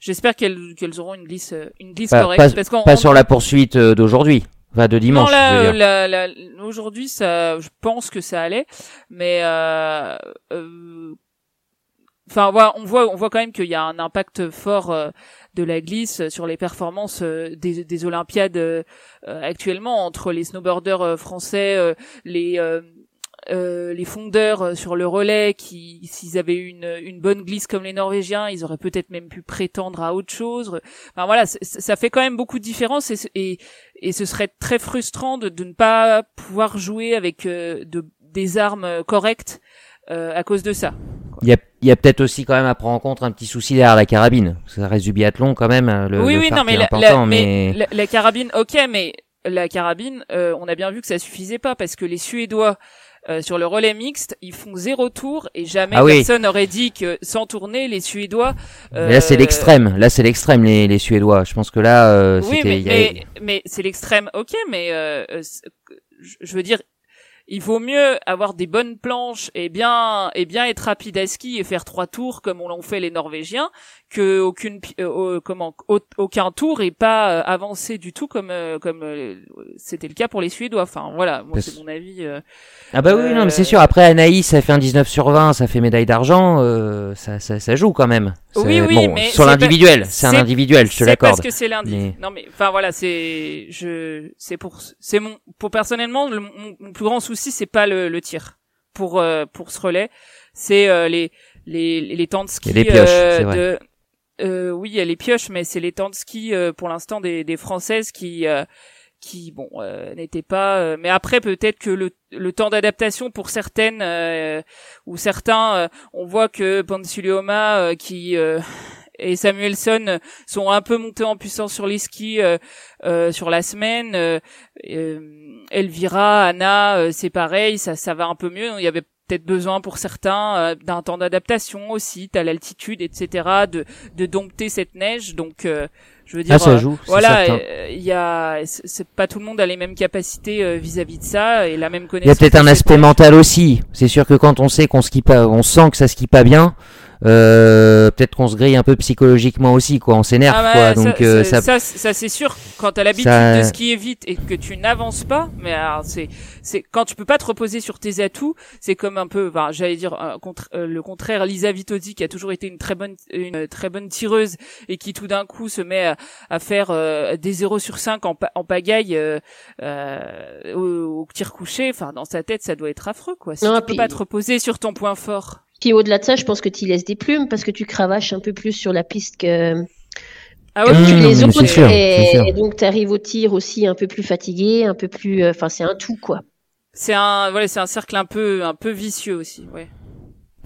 j'espère qu'elles qu'elles auront une glisse une glisse correcte pas, parce qu'on pas sur la poursuite d'aujourd'hui Enfin, de dimanche. Non, là, là, aujourd'hui, ça, je pense que ça allait, mais euh, euh, enfin, on voit, on voit quand même qu'il y a un impact fort euh, de la glisse sur les performances euh, des, des Olympiades euh, actuellement entre les snowboarders français, les euh, les fondeurs sur le relais qui s'ils avaient eu une, une bonne glisse comme les Norvégiens ils auraient peut-être même pu prétendre à autre chose enfin voilà ça fait quand même beaucoup de différence et, et, et ce serait très frustrant de, de ne pas pouvoir jouer avec de, des armes correctes à cause de ça il y a, y a peut-être aussi quand même à prendre en compte un petit souci derrière la carabine. Ça reste du biathlon quand même. Hein, le, oui, oui, non, mais, la, important, mais... la, carabine, ok, mais la carabine, euh, on a bien vu que ça suffisait pas parce que les Suédois euh, sur le relais mixte, ils font zéro tour et jamais ah personne n'aurait dit que sans tourner, les Suédois. Euh... là, c'est l'extrême. Là, c'est l'extrême, les, les Suédois. Je pense que là, euh, oui, mais, mais, mais c'est l'extrême, ok, mais euh, je veux dire, il vaut mieux avoir des bonnes planches et bien et bien être rapide à ski et faire trois tours comme on l'ont fait les Norvégiens que aucune euh, comment aucun tour et pas euh, avancé du tout comme euh, comme c'était le cas pour les Suédois. Enfin voilà, moi c'est mon avis. ah bah oui, non mais c'est sûr. Après Anaïs, ça fait un 19 sur 20, ça fait médaille d'argent, ça, ça, ça joue quand même. Oui oui, mais sur l'individuel, c'est un individuel, je te l'accorde. Parce que c'est l'individuel. Non mais enfin voilà, c'est je c'est pour c'est mon pour personnellement mon, plus grand souci c'est pas le, le tir pour pour ce relais, c'est les les les temps de ski de euh, oui, a les pioches, mais c'est les temps de ski euh, pour l'instant des, des françaises qui euh, qui bon euh, n'étaient pas. mais après peut-être que le, le temps d'adaptation pour certaines ou certains, on voit que Pansulioma qui et Samuelson sont un peu montés en puissance sur les skis sur la semaine. Elvira, Anna, c'est pareil, ça ça va un peu mieux. Il y avait peut-être besoin pour certains euh, d'un temps d'adaptation aussi, à l'altitude, etc., de, de dompter cette neige. Donc, euh, je veux dire, ah, ça joue, voilà, il y a, c'est pas tout le monde a les mêmes capacités vis-à-vis de ça et la même connaissance. Il y a peut-être un aspect mental aussi. C'est sûr que quand on sait qu'on skie pas, on sent que ça skie pas bien. Euh, peut-être qu'on se grille un peu psychologiquement aussi, quoi. On s'énerve, ah quoi. Donc ça, ça, ça, c'est sûr. Quand t'as l'habitude de skier vite et que tu n'avances pas, mais alors c'est c'est quand tu peux pas te reposer sur tes atouts, c'est comme un peu, enfin, j'allais dire contre, euh, le contraire. Lisa Vitozzi qui a toujours été une très bonne, une très bonne tireuse et qui tout d'un coup se met à, à faire euh, des 0 sur 5 en, en pagaille euh, euh, au, au, tir couché. Enfin, dans sa tête, ça doit être affreux, quoi. Si non, tu peux pas te reposer sur ton point fort. Puis au-delà de ça, je pense que tu laisses des plumes parce que tu cravaches un peu plus sur la piste que. Ah ouais, les autres, et, donc tu arrives au tir aussi un peu plus fatigué, un peu plus, enfin c'est un tout quoi. C'est un, voilà, c'est un cercle un peu, un peu vicieux aussi, ouais.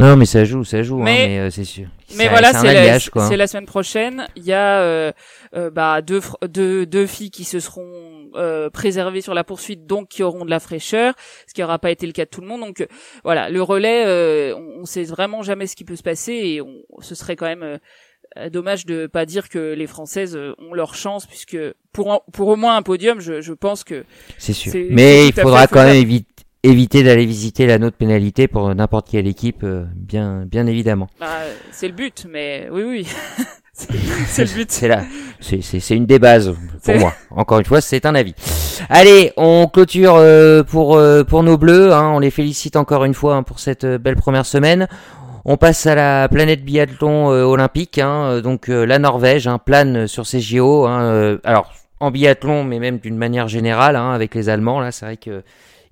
Non, mais ça joue, ça joue, hein, mais, euh, c'est sûr. Mais voilà, c'est la, semaine prochaine. Il y a euh, euh, bah, deux, deux, deux filles qui se seront euh, préservées sur la poursuite, donc qui auront de la fraîcheur, ce qui n'aura pas été le cas de tout le monde. Donc voilà, le relais, on, on sait vraiment jamais ce qui peut se passer et on, ce serait quand même euh, dommage de pas dire que les Françaises euh, ont leur chance puisque pour pour au moins un podium, je, je pense que c'est sûr. Mais il faudra quand même éviter d'aller visiter la note pénalité pour n'importe quelle équipe, euh, bien bien évidemment. Bah, c'est le but, mais oui oui. c'est le but. C'est là, c'est une des bases pour moi. Encore une fois, c'est un avis. Allez, on clôture pour pour nos bleus. Hein. On les félicite encore une fois hein, pour cette belle première semaine. On passe à la planète biathlon euh, olympique, hein, euh, donc euh, la Norvège hein, plane sur ces JO. Hein, alors en biathlon, mais même d'une manière générale, hein, avec les Allemands, là, c'est vrai que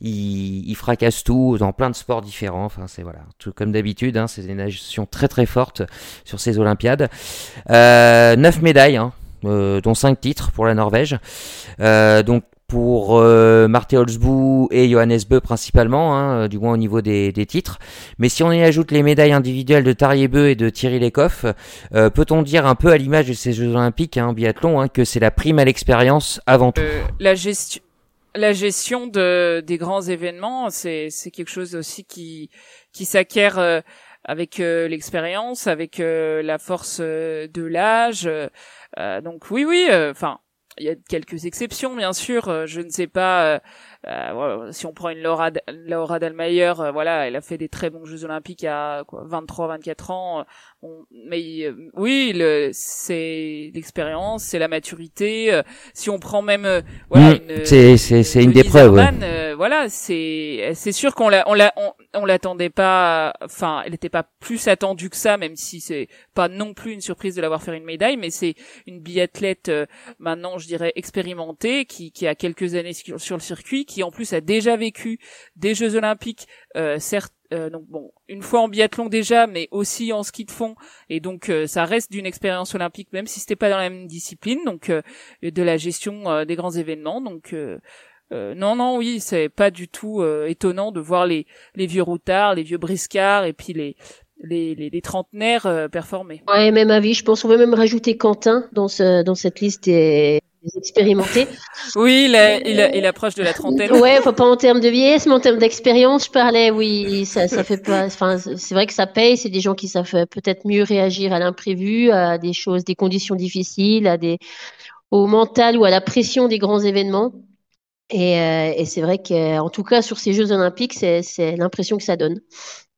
ils, fracassent tout dans plein de sports différents. Enfin, c'est voilà, tout comme d'habitude, hein, c'est des nations très très fortes sur ces Olympiades. Euh, 9 médailles, hein, dont 5 titres pour la Norvège. Euh, donc pour euh, Marthe et Johannes Beu principalement, hein, euh, du moins au niveau des, des, titres. Mais si on y ajoute les médailles individuelles de Tarier Beu et de Thierry Lecoff, euh, peut-on dire un peu à l'image de ces Jeux Olympiques hein, en biathlon hein, que c'est la prime à l'expérience avant tout? Euh, La gestion la gestion de, des grands événements, c'est, quelque chose aussi qui, qui s'acquiert euh, avec l'expérience, avec la force de l'âge. donc oui, oui, enfin, il y a quelques exceptions, bien sûr. Je ne sais pas euh, si on prend une Laura, Laura Dalmayer, euh, voilà, elle a fait des très bons Jeux Olympiques à 23-24 ans. Euh, mais oui, c'est l'expérience, c'est la maturité. si on prend même, voilà, mmh, c'est c'est c'est une des preuves. voilà, c'est c'est sûr qu'on l'a on l'a on, l'attendait pas. Enfin, elle n'était pas plus attendue que ça, même si c'est pas non plus une surprise de l'avoir fait une médaille, mais c'est une biathlète maintenant, je dirais expérimentée, qui qui a quelques années sur le circuit qui en plus a déjà vécu des Jeux Olympiques, euh, certes, euh, donc bon, une fois en biathlon déjà, mais aussi en ski de fond, et donc euh, ça reste d'une expérience olympique, même si c'était pas dans la même discipline, donc de la gestion des grands événements, donc. non, non, oui, c'est pas du tout étonnant de voir les, les vieux routards, les vieux briscards et puis les, les, les, trentenaires performer. Ouais, même avis. Je pense qu'on va même rajouter Quentin dans, ce, dans cette liste des, expérimenté. Oui, il, il, il, approche de la trentaine. Ouais, faut pas en termes de vieillesse, mais en termes d'expérience, je parlais. Oui, ça, ça fait pas. Enfin, c'est vrai que ça paye. C'est des gens qui savent peut-être mieux réagir à l'imprévu, à des choses, des conditions difficiles, à des au mental ou à la pression des grands événements. Et, euh, et c'est vrai qu'en tout cas sur ces Jeux Olympiques, c'est l'impression que ça donne,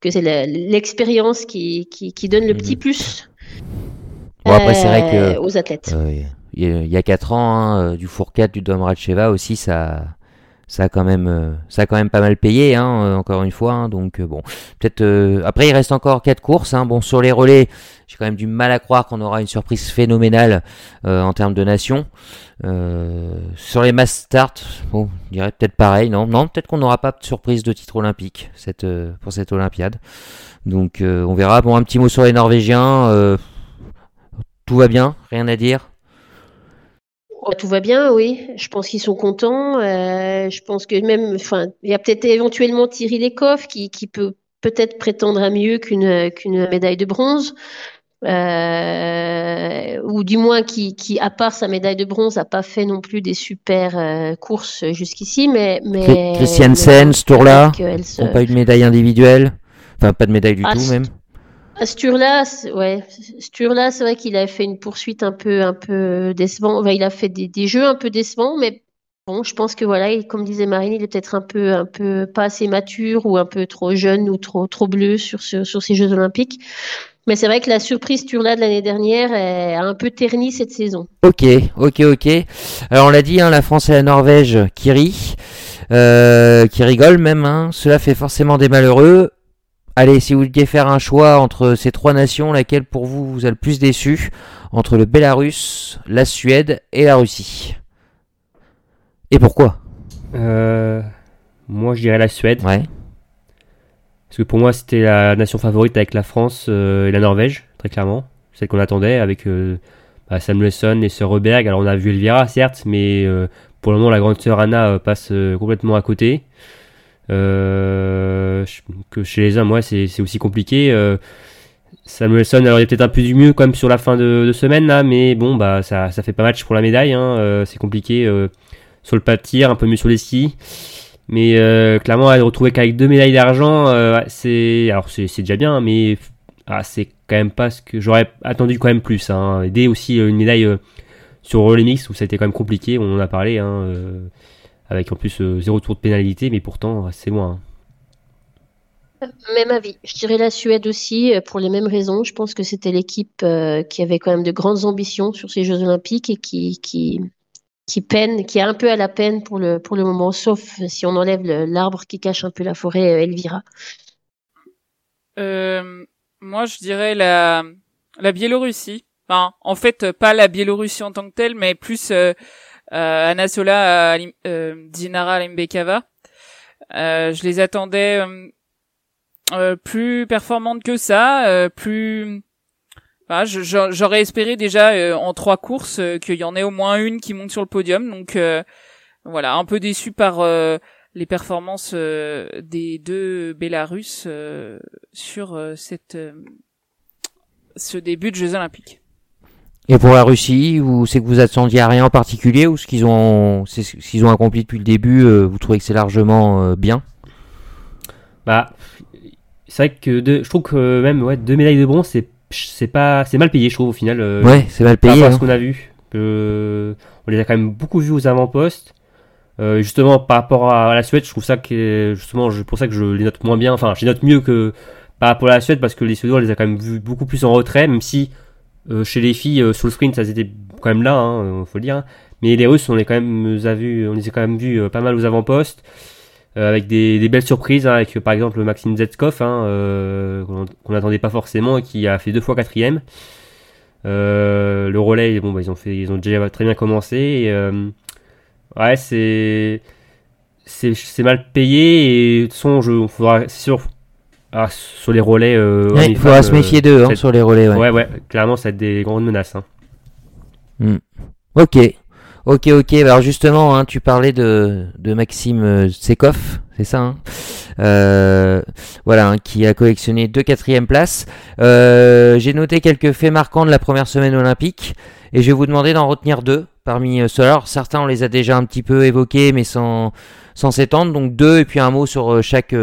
que c'est l'expérience qui, qui, qui, donne le petit mmh. plus. Bon, après, c'est vrai que, aux athlètes. Euh, il y a quatre ans, hein, euh, du Fourcade, du Dom Ratcheva aussi, ça, ça a quand même, euh, ça quand même pas mal payé, hein, euh, encore une fois. Hein, donc bon, peut-être. après, il reste encore quatre courses. Hein, bon, sur les relais, j'ai quand même du mal à croire qu'on aura une surprise phénoménale en termes de nation. sur les mass start, bon, je dirais peut-être pareil. Non, non, peut-être qu'on n'aura pas de surprise de titre olympique pour cette Olympiade. Donc on verra. Bon, un petit mot sur les Norvégiens. tout va bien, rien à dire. Oh, tout va bien, oui. Je pense qu'ils sont contents. Euh, je pense que même, enfin, il y a peut-être éventuellement Thierry Lecoff qui, qui peut peut-être prétendre à mieux qu'une qu'une médaille de bronze. Euh, ou du moins qui, qui, à part sa médaille de bronze, n'a pas fait non plus des super euh, courses jusqu'ici. Mais, mais Christiansen, ce tour-là, se... pas eu de médaille individuelle, enfin pas de médaille du ah, tout même? Sturla, ouais, Sturla, c'est vrai qu'il a fait une poursuite un peu, un peu décevant. il a fait des, jeux un peu décevants, mais bon, je pense que voilà, comme disait Marine, il est peut-être un peu, un peu pas assez mature ou un peu trop jeune ou trop, trop bleu sur, sur, ces Jeux Olympiques. Mais c'est vrai que la surprise Sturla de l'année dernière a un peu terni cette saison. Ok, ok, ok. Alors on l'a dit, hein, la France et la Norvège qui rit, euh, qui rigolent même. Hein. Cela fait forcément des malheureux. Allez, si vous deviez faire un choix entre ces trois nations, laquelle pour vous vous a le plus déçu Entre le Bélarus, la Suède et la Russie? Et pourquoi? Euh, Moi, je dirais la Suède. Ouais. Parce que pour moi, c'était la nation favorite avec la France euh, et la Norvège, très clairement. Celle qu'on attendait avec euh, bah, Samuelson et Sir Reberg. Alors, on a vu Elvira, certes, mais pour le moment, la grande sœur Anna passe complètement à côté. Euh, que chez les hommes, ouais, c'est aussi compliqué. Euh, Samuelson, alors il est peut-être un peu du mieux quand même sur la fin de, semaine là, mais bon, bah ça, ça fait pas match pour la médaille. Hein, euh, c'est compliqué sur le pas de tir, un peu mieux sur les skis. Mais clairement, retrouver qu'avec deux médailles d'argent, c'est alors c'est déjà bien, mais ah, c'est quand même pas ce que j'aurais attendu quand même plus. Hein. Aider aussi une médaille sur relais mix où ça a été quand même compliqué, on en a parlé. Hein, avec en plus euh, zéro tour de pénalité, mais pourtant c'est loin. Hein. Même avis. Je dirais la Suède aussi, euh, pour les mêmes raisons. Je pense que c'était l'équipe euh, qui avait quand même de grandes ambitions sur ces Jeux Olympiques et qui, qui, qui peine, qui est un peu à la peine pour le, pour le moment, sauf si on enlève l'arbre qui cache un peu la forêt, Elvira. moi, je dirais la, la Biélorussie. Enfin, en fait, pas la Biélorussie en tant que telle, mais plus euh, Anasola, euh, euh, Dinara Limbekava. Euh, je les attendais plus performantes que ça, plus j'aurais espéré déjà en trois courses qu'il y en ait au moins une qui monte sur le podium. Donc voilà, un peu déçu par les performances des deux Bélarusses sur cette ce début de Jeux Olympiques. Et pour la Russie, c'est que vous attendiez à rien en particulier ou ce qu'ils ont, ce qu'ils ont accompli depuis le début, euh, vous trouvez que c'est largement euh, bien? Bah, c'est vrai que je trouve que même ouais, deux médailles de bronze, c'est c'est pas c'est mal payé, je trouve au final. Euh, ouais, c'est mal payé. Par hein. ce qu'on a vu, on les a quand même beaucoup vus aux avant-postes. justement, par rapport à la Suède, je trouve ça que justement, je, pour ça que je les note moins bien. Enfin, je les note mieux que par rapport à la Suède parce que les Suédois, on les a quand même vus beaucoup plus en retrait, même si chez les filles, sur le sprint, ça c'était quand même là, hein, faut le dire. Hein. Mais les Russes, on les quand même a vu, on les a quand même vus pas mal aux avant-postes. Euh, avec des, belles surprises, hein, avec par exemple Maxime Zetskov, hein, euh, qu'on n'attendait pas forcément et qui a fait deux fois quatrième. Euh, le relais, bon, bah, ils ont fait, ils ont déjà très bien commencé. Ouais, c'est c'est mal payé et de toute façon, je, faudra, c'est sûr, ah, sur les relais. il faudra se méfier d'eux hein, sur les relais. Ouais. ouais, ouais, clairement, ça va être des grandes menaces. Hein. Hmm. Ok, Ok, ok. Alors justement, hein, tu parlais de, de Maxime euh, Sekov, c'est ça hein euh, Voilà, hein, qui a collectionné deux quatrièmes places. Euh, j'ai noté quelques faits marquants de la première semaine olympique et je vais vous demander d'en retenir deux parmi ceux Alors certains, on les a déjà un petit peu évoqués, mais sans sans s'étendre. Donc deux et puis un mot sur chaque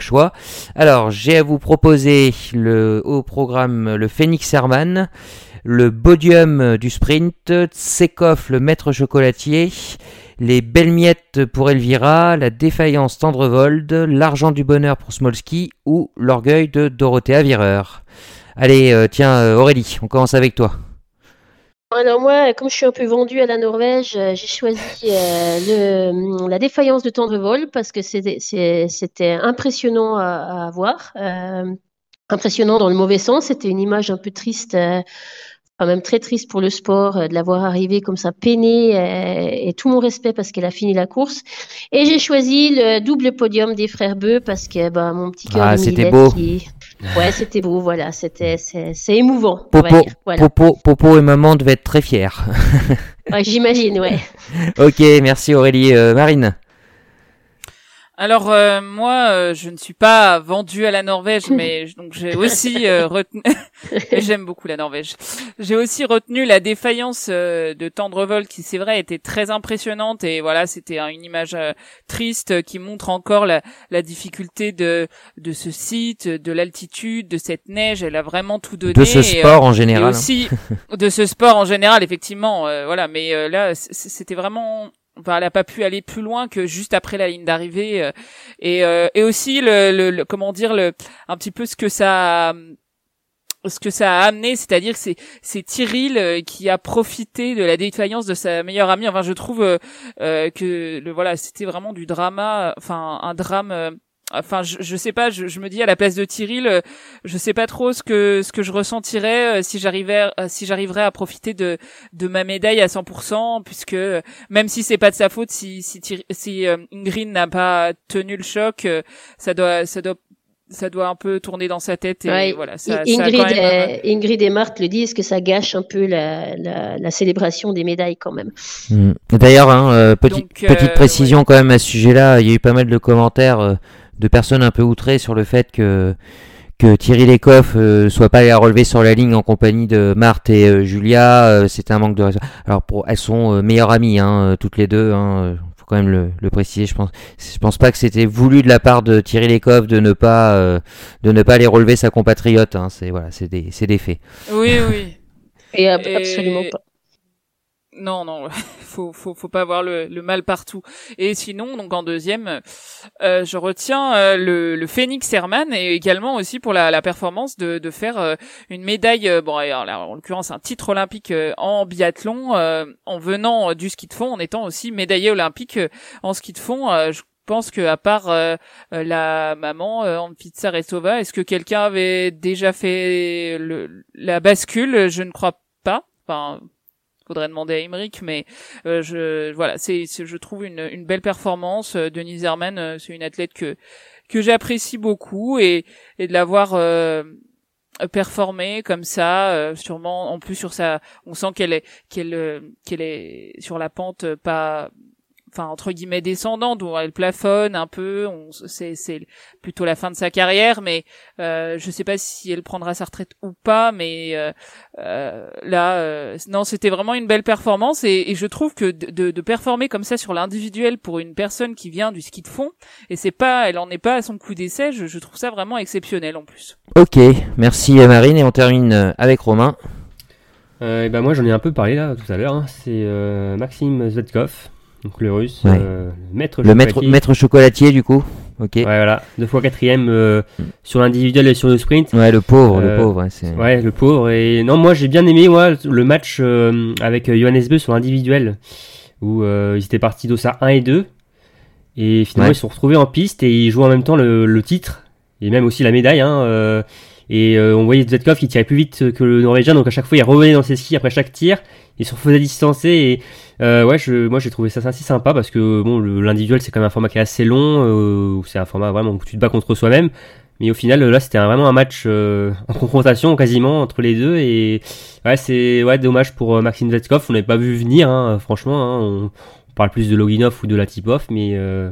choix. Alors j'ai à vous proposer le au programme le Phoenix Herman le podium du sprint, Tsekov le maître chocolatier, les belles miettes pour Elvira, la défaillance Tendrevold, l'argent du bonheur pour Smolski ou l'orgueil de Dorothea Vireur. Allez, euh, tiens euh, Aurélie, on commence avec toi. Alors moi, comme je suis un peu vendue à la Norvège, euh, j'ai choisi le, la défaillance de Tendrevold parce que c'était impressionnant à, voir. impressionnant dans le mauvais sens, c'était une image un peu triste quand même très triste pour le sport euh, de l'avoir arrivé comme ça peiné euh, et tout mon respect parce qu'elle a fini la course. Et j'ai choisi le double podium des frères Beu parce que bah, mon petit cœur ah, c'était beau. ouais c'était beau voilà c'était c'est émouvant Popo, Popo, Popo et maman devaient être très fiers. J'imagine ouais. Ok merci Aurélie euh, Marine alors euh, moi, euh, je ne suis pas vendue à la Norvège, mais donc j'ai aussi euh, retenu. J'aime beaucoup la Norvège. J'ai aussi retenu la défaillance de Tendrevol, qui c'est vrai était très impressionnante et voilà, c'était une image triste qui montre encore la, la, difficulté de de ce site, de l'altitude, de cette neige. Elle a vraiment tout donné. De ce sport en général. Et hein. aussi de ce sport en général, effectivement. voilà, mais là, c'était vraiment Enfin, elle a pas pu aller plus loin que juste après la ligne d'arrivée euh, et, euh, et aussi le, le, comment dire le un petit peu ce que ça ce que ça a amené, c'est-à-dire que c'est c'est euh, qui a profité de la défaillance de sa meilleure amie. Enfin, je trouve que le voilà, c'était vraiment du drama, enfin un drame enfin je, je sais pas je, je, me dis à la place de Tyril euh, je sais pas trop ce que ce que je ressentirais euh, si j'arrivais euh, si j'arriverais à profiter de de ma médaille à 100% puisque même si c'est pas de sa faute si si si Ingrid n'a pas tenu le choc ça doit ça doit ça doit un peu tourner dans sa tête et voilà ça, Ingrid, Ingrid et Marthe le disent que ça gâche un peu la, la, la célébration des médailles quand même. Mm. D'ailleurs, hein, petite, petite précision quand même à ce sujet-là, il y a eu pas mal de commentaires de personnes un peu outrées sur le fait que que Thierry Lecoff euh, soit pas allé à relever sur la ligne en compagnie de Marthe et euh, Julia, euh, c'est un manque de Alors pour elles sont meilleures amies hein, toutes les deux hein, faut quand même le, le, préciser, je pense je pense pas que c'était voulu de la part de Thierry Lecoff de ne pas de ne pas aller relever sa compatriote hein, c'est voilà, c'est des c'est des faits. Oui oui. et absolument pas. Non, non, faut, faut, faut pas avoir le, le, mal partout. Et sinon, donc en deuxième, euh, je retiens euh, le, le Phoenix Herman et également aussi pour la, la performance de, de faire euh, une médaille, bon, en l'occurrence un titre olympique en biathlon, en venant du ski de fond, en étant aussi médaillé olympique en ski de fond. je pense que à part la maman en pizza Resova, est-ce que quelqu'un avait déjà fait le, la bascule? Je ne crois pas. Enfin, faudrait demander à Emmerich, mais euh, je voilà, c'est je trouve une, une belle performance. Euh, Denise Herman, euh, c'est une athlète que que j'apprécie beaucoup et et de l'avoir euh, performé comme ça, sûrement en plus sur sa, on sent qu'elle est qu'elle qu'elle est sur la pente pas enfin entre guillemets descendante où elle plafonne un peu on c'est c'est plutôt la fin de sa carrière mais euh, je sais pas si elle prendra sa retraite ou pas mais euh, euh, là euh, non c'était vraiment une belle performance et, et je trouve que de, de, performer comme ça sur l'individuel pour une personne qui vient du ski de fond et c'est pas elle en est pas à son coup d'essai je, je trouve ça vraiment exceptionnel en plus ok merci Marine et on termine avec Romain Euh, et ben moi j'en ai un peu parlé là tout à l'heure. hein. C'est euh, Maxime Zvetkov, donc le russe, Ouais. euh, maître Le maître, chocolatier. maître chocolatier, du coup. Ok. Ouais, voilà, deux fois quatrième euh, sur l'individuel et sur le sprint. Ouais, le pauvre, le Euh, pauvre. ouais, le pauvre. Et non, moi j'ai bien aimé moi, le match avec Johannes Beu sur l'individuel, où ils étaient partis d'Ossa 1 et 2. Et finalement, Ouais. ils se sont retrouvés en piste et ils jouent en même temps le, le titre, et même aussi la médaille. Hein, et on voyait Zvetkov qui tirait plus vite que le Norvégien, donc à chaque fois il revenait dans ses skis après chaque tir, il se refaisait distancer. Et euh, ouais, je, moi j'ai trouvé ça assez sympa parce que bon, l'individuel c'est quand même un format qui est assez long, euh, c'est un format vraiment où tu te bats contre soi-même. Mais au final, là, c'était vraiment un match euh, en confrontation quasiment entre les deux. Et ouais, c'est ouais, dommage pour euh, Maxime Zvetkov. On n'avait pas vu venir, hein, franchement. hein. on, on parle plus de Loginov ou de Latipov, mais euh,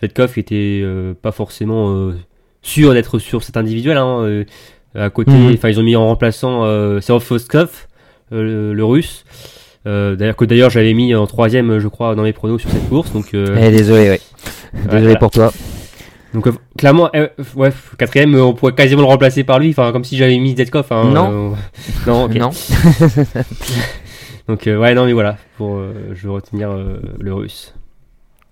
Zvetkov était euh, pas forcément euh, sûr d'être sur cet individuel. Hein, euh, à côté, Mhm. enfin, ils ont mis en remplaçant euh, Serov Foskov, euh, le, le russe. Euh, d'ailleurs que d'ailleurs j'avais mis en troisième je crois dans mes pronos sur cette course donc euh, Eh, désolé, ouais. Désolé voilà. pour toi. donc euh, clairement, euh, ouais, quatrième, on pourrait quasiment le remplacer par lui, enfin comme si j'avais mis Zetkov. Hein, Non. euh, non, ok. Non. Donc euh, ouais, non mais voilà, pour euh, je vais retenir le russe.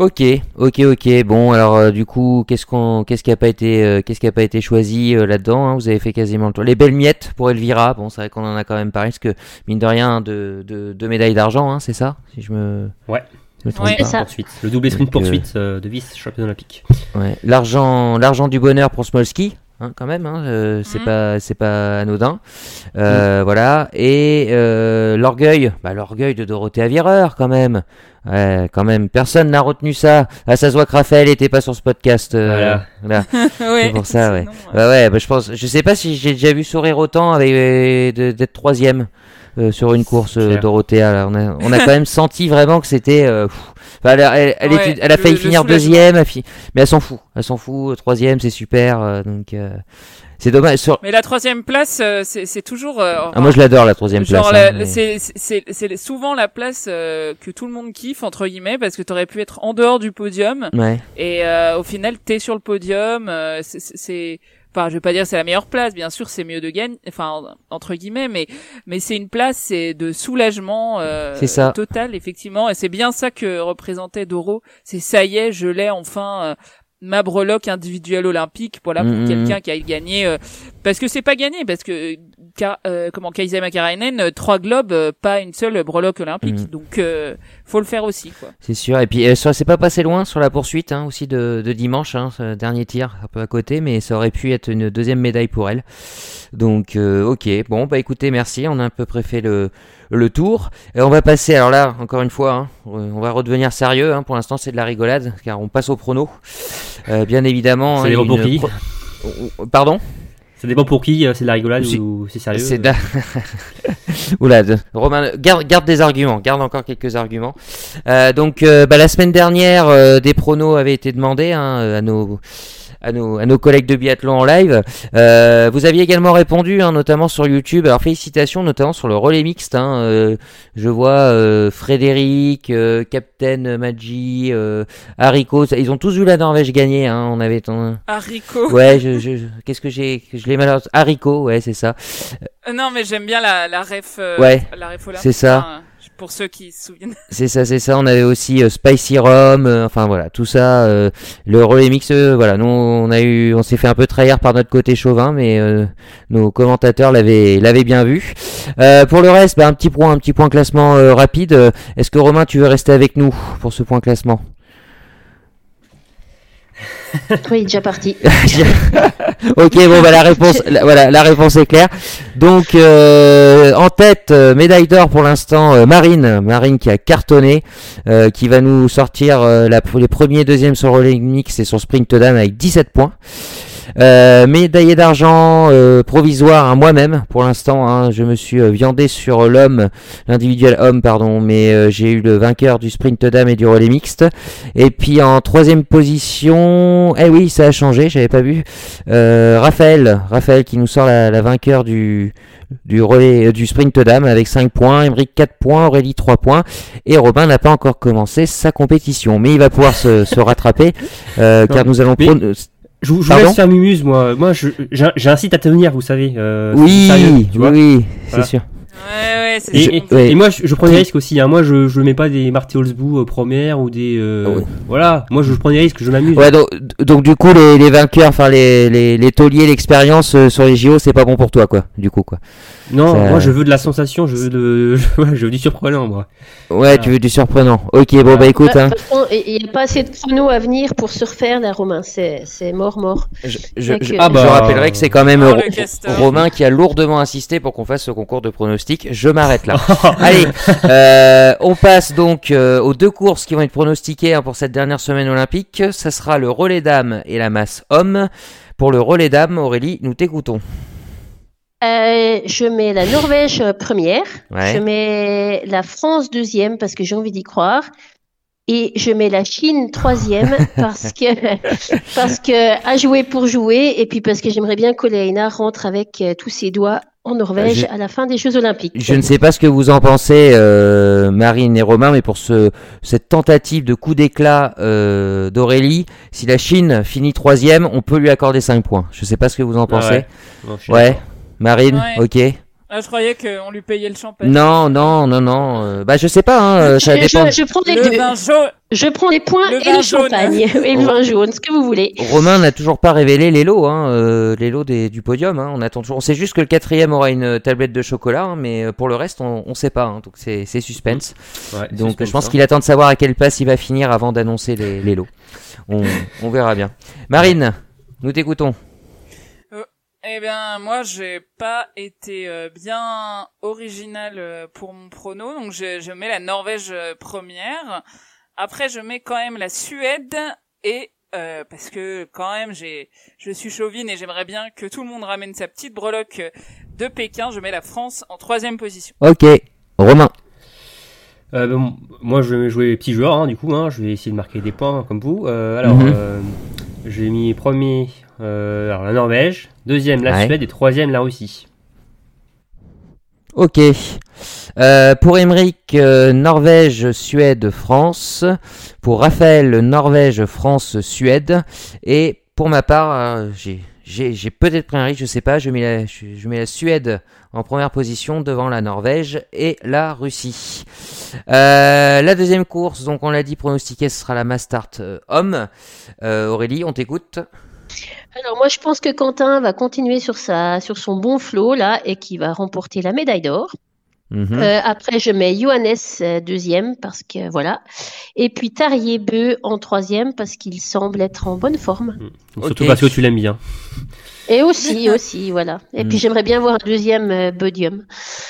Ok, ok, ok. Bon, alors euh, du coup, qu'est-ce qu'on, qu'est-ce qui a pas été, euh, qu'est-ce qui a pas été choisi euh, là-dedans hein? Vous avez fait quasiment le tour. Les belles miettes pour Elvira. Bon, c'est vrai qu'on en a quand même parlé, parce que mine de rien, de, de, de médailles d'argent, hein, c'est ça? Si je me. Ouais. je me trompe Ouais. pas. C'est ça. Poursuite, le double sprint Donc, poursuite euh, de vice champion olympique. Ouais. L'argent, l'argent du bonheur pour Smolski, hein, quand même. Hein, euh, c'est Mhm. pas, c'est pas anodin. Euh, Voilà. Et euh, l'orgueil, bah l'orgueil de Dorothée Avireur, quand même. Ouais, quand même. Personne n'a retenu ça. Ah, ça se voit que Raphaël était pas sur ce podcast. euh, Voilà. voilà. ouais, pour ça, ouais. Ouais, ouais, bah, je pense, je sais pas si j'ai déjà vu sourire autant avec euh, d'être troisième euh, sur une course euh. Dorothea. Là. On a, on a quand même senti vraiment que c'était. euh. Enfin, elle, a- elle, elle Ouais, était- elle a failli le finir deuxième, mais elle s'en fout. Elle s'en fout. Troisième, c'est super. euh, donc, euh, c'est dommage. Sur... Mais la troisième place, euh, c'est toujours. euh, Ah, moi, je l'adore la troisième Genre, place. la- hein, mais- c'est souvent la place euh, que tout le monde kiffe entre guillemets parce que t'aurais pu être en dehors du podium Ouais. et euh, au final t'es sur le podium. euh, c'est- enfin je vais pas dire c'est la meilleure place, bien sûr c'est mieux de gagner, enfin entre guillemets, mais mais c'est une place c'est de soulagement euh, ça. total effectivement et c'est bien ça que représentait Doro. C'est ça y est je l'ai enfin. euh, ma breloque individuelle olympique voilà pour Mhm. quelqu'un qui a gagné euh, parce que c'est pas gagné parce que Ka- euh, comment Kaisa Makarainen euh, trois globes euh, pas une seule breloque olympique Mhm. donc euh, faut le faire aussi quoi C'est sûr. Et puis, euh, ça c'est pas passé loin sur la poursuite hein, aussi de, de dimanche, hein, ce dernier tir un peu à côté, mais ça aurait pu être une deuxième médaille pour elle. Donc, euh, ok. Bon, bah écoutez, merci. On a à peu près fait le, le tour. Et on va passer, alors là, encore une fois, hein, on va redevenir sérieux. Hein, pour l'instant, c'est de la rigolade, car on passe au prono. Euh, bien évidemment. Hein, pour une qui. pro- Pardon? Ça dépend pour qui, euh, c'est de la rigolade ou c'est sérieux. C'est de la- Oula, de- Romain, garde, garde des arguments, garde encore quelques arguments. Euh, donc, euh, bah, la semaine dernière, euh, des pronos avaient été demandés hein, à nos à nos, à nos collègues de biathlon en live. Euh, vous aviez également répondu, hein, notamment sur YouTube. Alors félicitations, notamment sur le relais mixte. Hein, euh, je vois euh, Frédéric, euh, Captain Maggi, euh, Haricot. Ils ont tous vu la Norvège gagner. Hein, on avait ton... haricot Ouais, je, je, je- qu'est-ce que j'ai, je l'ai mal. Haricot, ouais, c'est ça. Euh, non mais j'aime bien la la ref euh, Ouais, la ref c'est ça. Pour ceux qui se souviennent C'est ça, c'est ça. On avait aussi euh, Spicy Rum, euh, enfin voilà, tout ça. euh, le relais mix, euh, voilà, nous on a eu, on s'est fait un peu trahir par notre côté chauvin, mais nos commentateurs l'avaient, l'avaient bien vu. Pour le reste, bah, un petit point, un petit point classement rapide. Est-ce que Romain, tu veux rester avec nous pour ce point classement? Oui, déjà parti. Ok, bon, bah la réponse, la- voilà, la réponse est claire. Donc, euh, en tête, euh, médaille d'or pour l'instant, euh, Marine, Marine qui a cartonné, euh, qui va nous sortir euh, la, les premiers, et deuxièmes sur relais mix et sur sprint dame avec 17 points. Euh, médaillé d'argent euh, provisoire à moi-même pour l'instant. hein, je me suis euh, viandé sur l'homme, l'individuel homme, pardon, mais euh, j'ai eu le vainqueur du sprint dame et du relais mixte. Et puis en troisième position, eh oui, ça a changé, j'avais pas vu. Euh, Raphaël, Raphaël qui nous sort la, la vainqueur du du relais du sprint dame avec 5 points, Emeric 4 points, Aurélie 3 points et Robin n'a pas encore commencé sa compétition, mais il va pouvoir se, se rattraper euh, car nous allons mais- Je, je vous laisse faire Mumuse, moi. Moi, j'incite à tenir, vous savez. euh, Oui, sérieux, tu oui, vois. oui, c'est sûr. Ouais, ouais, c'est Et, ça. et- Ouais. et moi, je, je prends des risques aussi. Hein. Moi, je, je mets pas des Marty Holzbou euh, première ou des. euh, Ah. Voilà. Moi, je prends des risques. Je m'amuse. Ouais, donc, donc du coup, les, les vainqueurs, enfin les, les, les tauliers, l'expérience euh, sur les JO, c'est pas bon pour toi, quoi. Du coup, quoi. Non, Ça- moi, je veux de la sensation. Je veux de. je veux du surprenant, moi. Ouais, tu veux du surprenant. Ok, bon, bah écoute, Bah, hein, façon, Il n'y a pas assez de chrono à venir pour se refaire, là, Romain. C'est c'est mort, mort. je, je, euh, Ah bah, je rappellerai que c'est quand même Oh, castor. Romain qui a lourdement insisté pour qu'on fasse ce concours de pronostics. Je m'arrête là. Allez, euh, on passe donc euh, aux deux courses qui vont être pronostiquées hein, pour cette dernière semaine olympique. Ça sera le relais dames et la masse homme. Pour le relais dames, Aurélie, nous t'écoutons. Euh, je mets la Norvège première. Ouais. Je mets la France deuxième parce que j'ai envie d'y croire. Et je mets la Chine troisième parce que, parce que à jouer pour jouer et puis parce que j'aimerais bien que Léna rentre avec tous ses doigts en Norvège Je- à la fin des Jeux Olympiques. Je ne sais pas ce que vous en pensez, euh, Marine et Romain, mais pour ce, cette tentative de coup d'éclat euh, d'Aurélie, si la Chine finit troisième, on peut lui accorder 5 points. Je ne sais pas ce que vous en Ah pensez. ouais. Marine, Ouais. ok. Ah, je croyais qu'on lui payait le champagne. Non, non, non, non. euh, bah je sais pas, hein, euh, ça je, dépend. je- je prends les Le deux. vin jaune. Je prends les points Le et le jaune. champagne et le vin jaune, ce que vous voulez. Romain n'a toujours pas révélé les lots, hein, euh, les lots des, du podium. Hein, on attend toujours. On sait juste que le quatrième aura une tablette de chocolat, hein, mais euh, pour le reste, on, on sait pas. hein, donc c'est c'est suspense. Ouais, Donc suspense, je pense hein. qu'il attend de savoir à quelle place il va finir avant d'annoncer les, les lots. On, on verra bien. Marine, nous t'écoutons. Eh bien, moi, j'ai pas été euh, bien original euh, pour mon prono, donc je, je mets la Norvège euh, première. Après, je mets quand même la Suède et euh, parce que quand même, j'ai, je suis chauvine et j'aimerais bien que tout le monde ramène sa petite breloque de Pékin. Je mets la France en troisième position. Ok. Romain. Euh, bon, moi, je vais jouer petit joueur, hein, du coup. Hein, je vais essayer de marquer des points comme vous. Euh, alors, euh, j'ai mis premier euh, alors, la Norvège, deuxième la Ouais. Suède et troisième la Russie. Ok. Euh, pour Emeric, euh, Norvège, Suède, France. Pour Raphaël, Norvège, France, Suède. Et pour ma part, j'ai, peut-être pris un risque, je sais pas. Je mets, la, je, je mets la Suède en première position devant la Norvège et la Russie. Euh, la deuxième course, donc on l'a dit, pronostiquée, ce sera la Mastart homme. Aurélie, on t'écoute. Alors moi je pense que Quentin va continuer sur sa sur son bon flot là et qui va remporter la médaille d'or. Mhm. Euh, après je mets Johannes euh, deuxième parce que voilà. Et puis Tarier Beu en troisième parce qu'il semble être en bonne forme. Surtout Ok. parce que tu l'aimes bien. Et aussi aussi voilà. Et Mm. puis j'aimerais bien voir un deuxième euh, podium.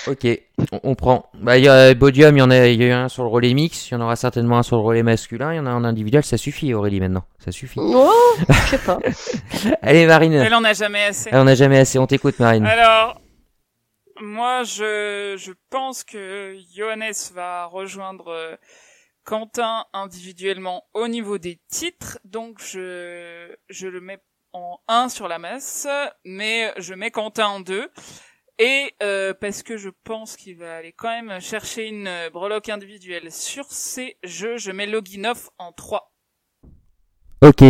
Ok, on, on prend. Bah, il y a Bodium, il y en a, y a eu un sur le relais mix, il y en aura certainement un sur le relais masculin, il y en a un individuel, ça suffit Aurélie maintenant, ça suffit. Oh, je sais pas. Allez Marine, Elle en a jamais assez. Ah, on n'a jamais assez, on t'écoute Marine. Alors, moi, je, je pense que Johannes va rejoindre euh, Quentin individuellement au niveau des titres, donc je, je le mets en 1 sur la masse, mais je mets Quentin en 2. Et euh, parce que je pense qu'il va aller quand même chercher une euh, breloque individuelle sur ces jeux, je mets Loginov en 3. Ok,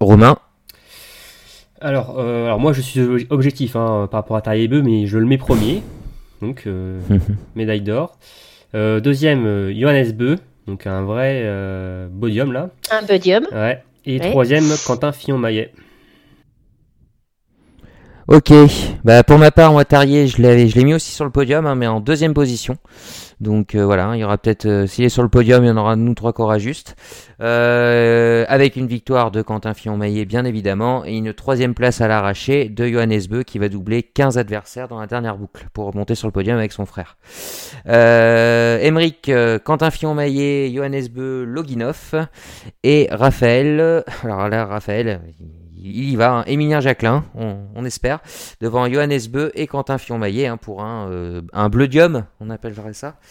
Romain, Alors, euh, alors moi, je suis ob- objectif hein, par rapport à Tariebeu, mais je le mets premier. Donc, euh, médaille d'or. Euh, deuxième, Johannes Beu. Donc, un vrai euh, podium là. Un podium. Ouais. Et Ouais. troisième, Quentin Fillon-Maillet. ok. Bah pour ma part, moi Tarier, je l'avais, je l'ai mis aussi sur le podium, hein, mais en deuxième position. Donc euh, voilà, il y aura peut-être, euh, s'il est sur le podium, il y en aura nous trois aura juste. Euh, avec une victoire de Quentin Fillon-Maillet, bien évidemment, et une troisième place à l'arraché de Johannes Beu qui va doubler 15 adversaires dans la dernière boucle pour remonter sur le podium avec son frère. Emeric, Quentin Fillon-Maillet, Johannes Beu, Loginov et Raphaël. Alors là, Raphaël, il y va, hein. Émilien Jacquelin, on, on espère, devant Johannes Beu et Quentin Fillon-Maillet hein, pour un, euh, un bleudium, on appellerait ça.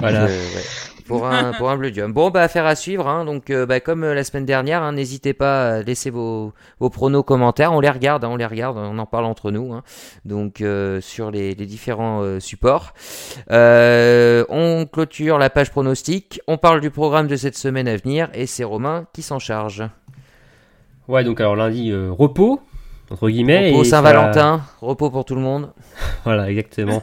Voilà. Euh, ouais. Pour un, pour un bleudium. Bon, bah, affaire à suivre. Hein. Donc, euh, bah, comme la semaine dernière, n'hésitez pas à laisser vos, vos pronos commentaires. On les regarde, on les regarde, on en parle entre nous. Donc, sur les, les différents supports. On clôture la page pronostic. On parle du programme de cette semaine à venir et c'est Romain qui s'en charge. Ouais, donc alors lundi, euh, repos, entre guillemets. Repos et ça- Saint-Valentin, repos pour tout le monde. Voilà, exactement.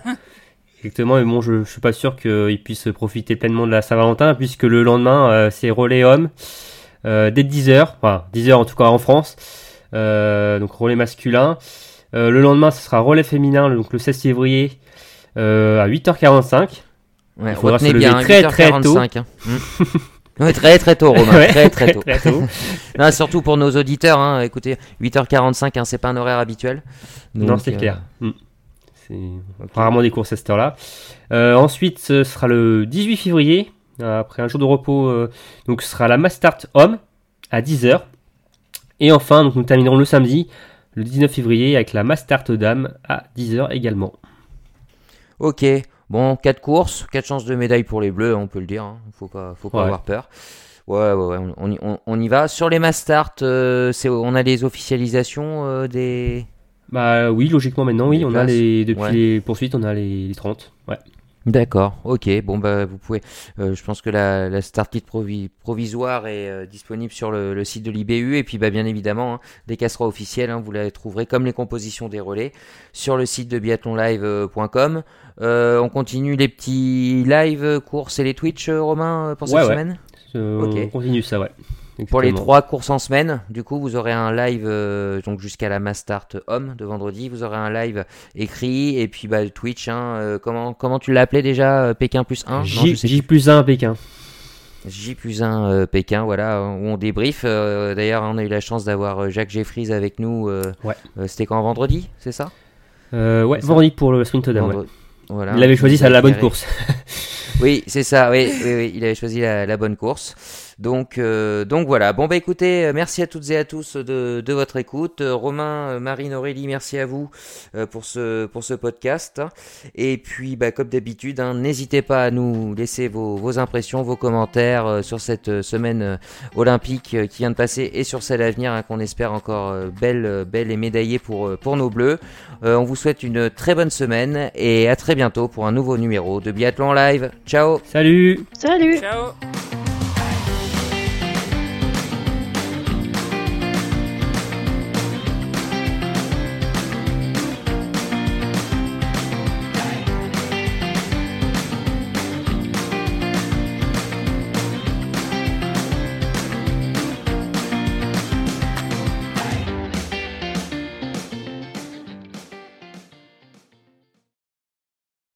Exactement, mais bon, je, je suis pas sûr qu'ils puissent profiter pleinement de la Saint-Valentin, puisque le lendemain, euh, c'est relais homme, euh, dès 10h, enfin 10h en tout cas en France, euh, donc relais masculin. Le lendemain, ce sera relais féminin, donc le 16 février, à 8h45. Ouais, Il faudra se lever bien, très, très tôt. 8h45, hein. Ouais, très très tôt, Romain, Ouais, très très tôt. très tôt. Non, surtout pour nos auditeurs, hein, écoutez, 8h45, hein, c'est pas un horaire habituel. non, c'est euh, clair. Mm. C'est rarement des courses à cette heure-là. Euh, ensuite, ce sera le 18 février, après un jour de repos. euh, donc, ce sera la Mastart Homme à 10h. Et enfin, donc, nous terminerons le samedi, le 19 février, avec la Mastart Dame à 10h également. Ok, bon, 4 courses, 4 chances de médaille pour les bleus, on peut le dire, hein. faut pas, faut pas Ouais. avoir peur. Ouais, ouais, ouais, on, y- on- on y va. Sur les Mastart, euh, on a les officialisations euh, des. Bah oui, logiquement maintenant, oui, on a les depuis Ouais. les poursuites, on a les, les 30. Ouais. D'accord, ok, bon bah vous pouvez, euh, je pense que la, la start kit provi- provisoire est euh, disponible sur le, le site de l'IBU et puis bah bien évidemment, hein, dès qu'elle sera officielle, hein, vous la trouverez comme les compositions des relais sur le site de biathlonlive.com. Euh, on continue les petits live euh, courses et les Twitch, euh, Romain, pour cette Ouais, ouais. semaine? Euh, Ok. On continue ça, ouais. Pour les trois courses en semaine, du coup, vous aurez un live euh, donc jusqu'à la Mass Start Homme de vendredi. Vous aurez un live écrit et puis bah, Twitch. Hein, euh, comment comment tu l'as appelé déjà euh, Pékin plus 1 J, J plus 1 à Pékin. J plus 1 euh, Pékin, voilà, où on débrief. Euh, D'ailleurs, on a eu la chance d'avoir Jacques Jeffries avec nous. euh, Ouais. C'était quand vendredi, c'est ça? Ouais, Ça. vendredi pour le sprint dame. ouais. Voilà. Il avait choisi ça la bonne course. Oui, c'est ça. Oui, oui, oui, il avait choisi la, la bonne course. Donc, euh, donc voilà. Bon bah écoutez, euh, merci à toutes et à tous de, de votre écoute. Euh, Romain, Marine, Aurélie, merci à vous pour ce pour ce podcast. Et puis, bah, comme d'habitude, hein, n'hésitez pas à nous laisser vos, vos impressions, vos commentaires sur cette semaine olympique qui vient de passer et sur celle à venir, hein, qu'on espère encore belle, belle et médaillée pour pour nos bleus. Euh, on vous souhaite une très bonne semaine et à très bientôt pour un nouveau numéro de Biathlon Live. Ciao Salut Salut Ciao